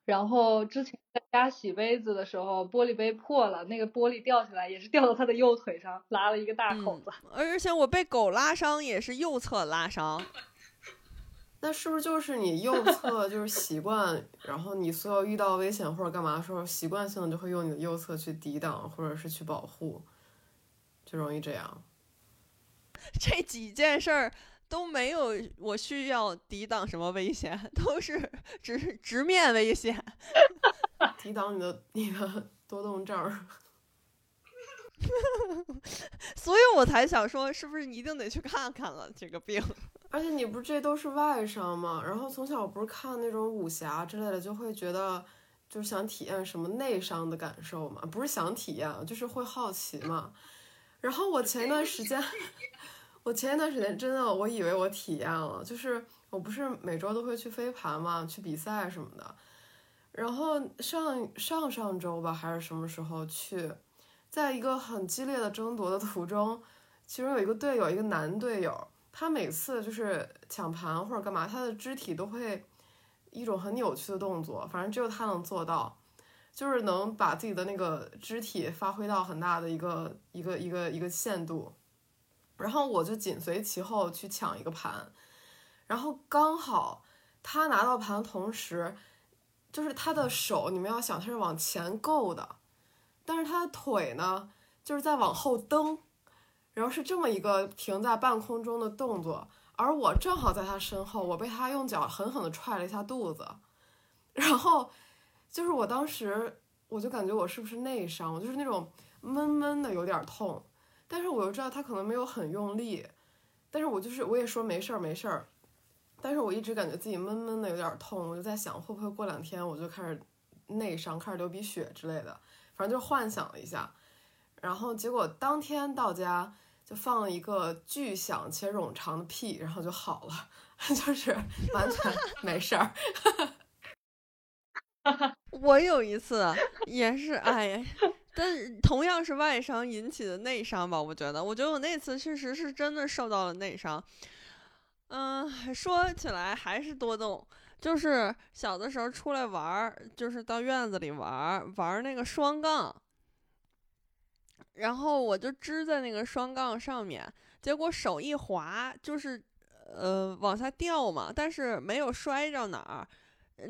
然后之前在家洗杯子的时候，玻璃杯破了，那个玻璃掉下来也是掉到他的右腿上，拉了一个大口子。而且我被狗拉伤也是右侧拉伤。那是不是就是你右侧 就是习惯，然后你所有遇到危险或者干嘛的时候，习惯性的就会用你的右侧去抵挡或者是去保护，就容易这样。这几件事儿都没有我需要抵挡什么危险，都是直直面危险，抵挡你的你的多动症。所以我才想说，是不是一定得去看看了这个病。而且你不是这都是外伤吗？然后从小不是看那种武侠之类的，就会觉得就是想体验什么内伤的感受嘛，不是想体验，就是会好奇嘛。然后我前一段时间，我前一段时间真的我以为我体验了，就是我不是每周都会去飞盘嘛，去比赛什么的。然后上上上周吧还是什么时候去，在一个很激烈的争夺的途中，其中有一个队友，一个男队友。他每次就是抢盘或者干嘛，他的肢体都会一种很扭曲的动作，反正只有他能做到，就是能把自己的那个肢体发挥到很大的一个一个一个一个限度。然后我就紧随其后去抢一个盘，然后刚好他拿到盘的同时，就是他的手，你们要想他是往前够的，但是他的腿呢，就是在往后蹬。然后是这么一个停在半空中的动作，而我正好在他身后，我被他用脚狠狠地踹了一下肚子，然后就是我当时我就感觉我是不是内伤，我就是那种闷闷的有点痛，但是我又知道他可能没有很用力，但是我就是我也说没事儿没事儿，但是我一直感觉自己闷闷的有点痛，我就在想会不会过两天我就开始内伤，开始流鼻血之类的，反正就幻想了一下。然后结果当天到家就放了一个巨响且冗长的屁，然后就好了，就是完全没事儿。我有一次也是，哎呀，但同样是外伤引起的内伤吧，我觉得，我觉得我那次确实是真的受到了内伤。嗯，说起来还是多动，就是小的时候出来玩儿，就是到院子里玩儿，玩儿那个双杠，然后我就支在那个双杠上面，结果手一滑，就是呃往下掉嘛，但是没有摔着哪儿，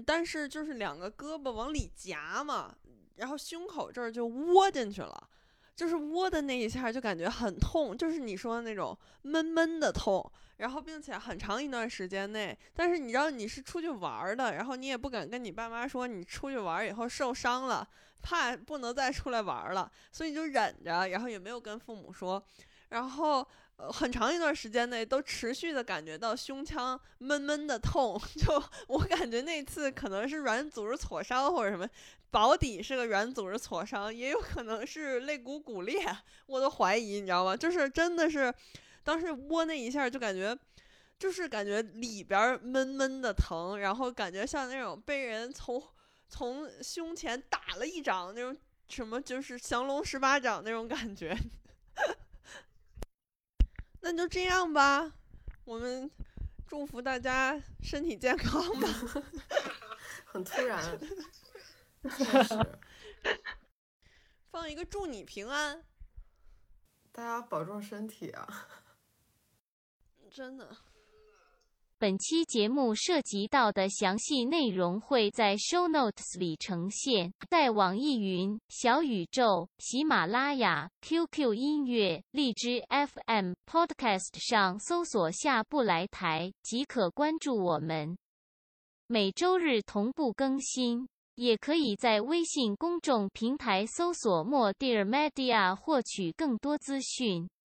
但是就是两个胳膊往里夹嘛。然后胸口这儿就窝进去了，就是窝的那一下就感觉很痛，就是你说的那种闷闷的痛。然后并且很长一段时间内，但是你知道你是出去玩的，然后你也不敢跟你爸妈说你出去玩以后受伤了，怕不能再出来玩了，所以就忍着，然后也没有跟父母说，然后。很长一段时间内都持续的感觉到胸腔闷闷的痛，就我感觉那次可能是软组织挫伤或者什么，保底是个软组织挫伤，也有可能是肋骨骨裂，我都怀疑，你知道吗？就是真的是，当时窝那一下就感觉，就是感觉里边闷闷的疼，然后感觉像那种被人从从胸前打了一掌那种什么，就是降龙十八掌那种感觉。那就这样吧，我们祝福大家身体健康吧。很突然，放一个祝你平安，大家保重身体啊！真的。本期节目涉及到的详细内容会在 show notes 里呈现，在网易云、小宇宙、喜马拉雅、QQ 音乐、荔枝 FM、Podcast 上搜索“下不来台”即可关注我们。每周日同步更新，也可以在微信公众平台搜索 “More Dear Media” 获取更多资讯。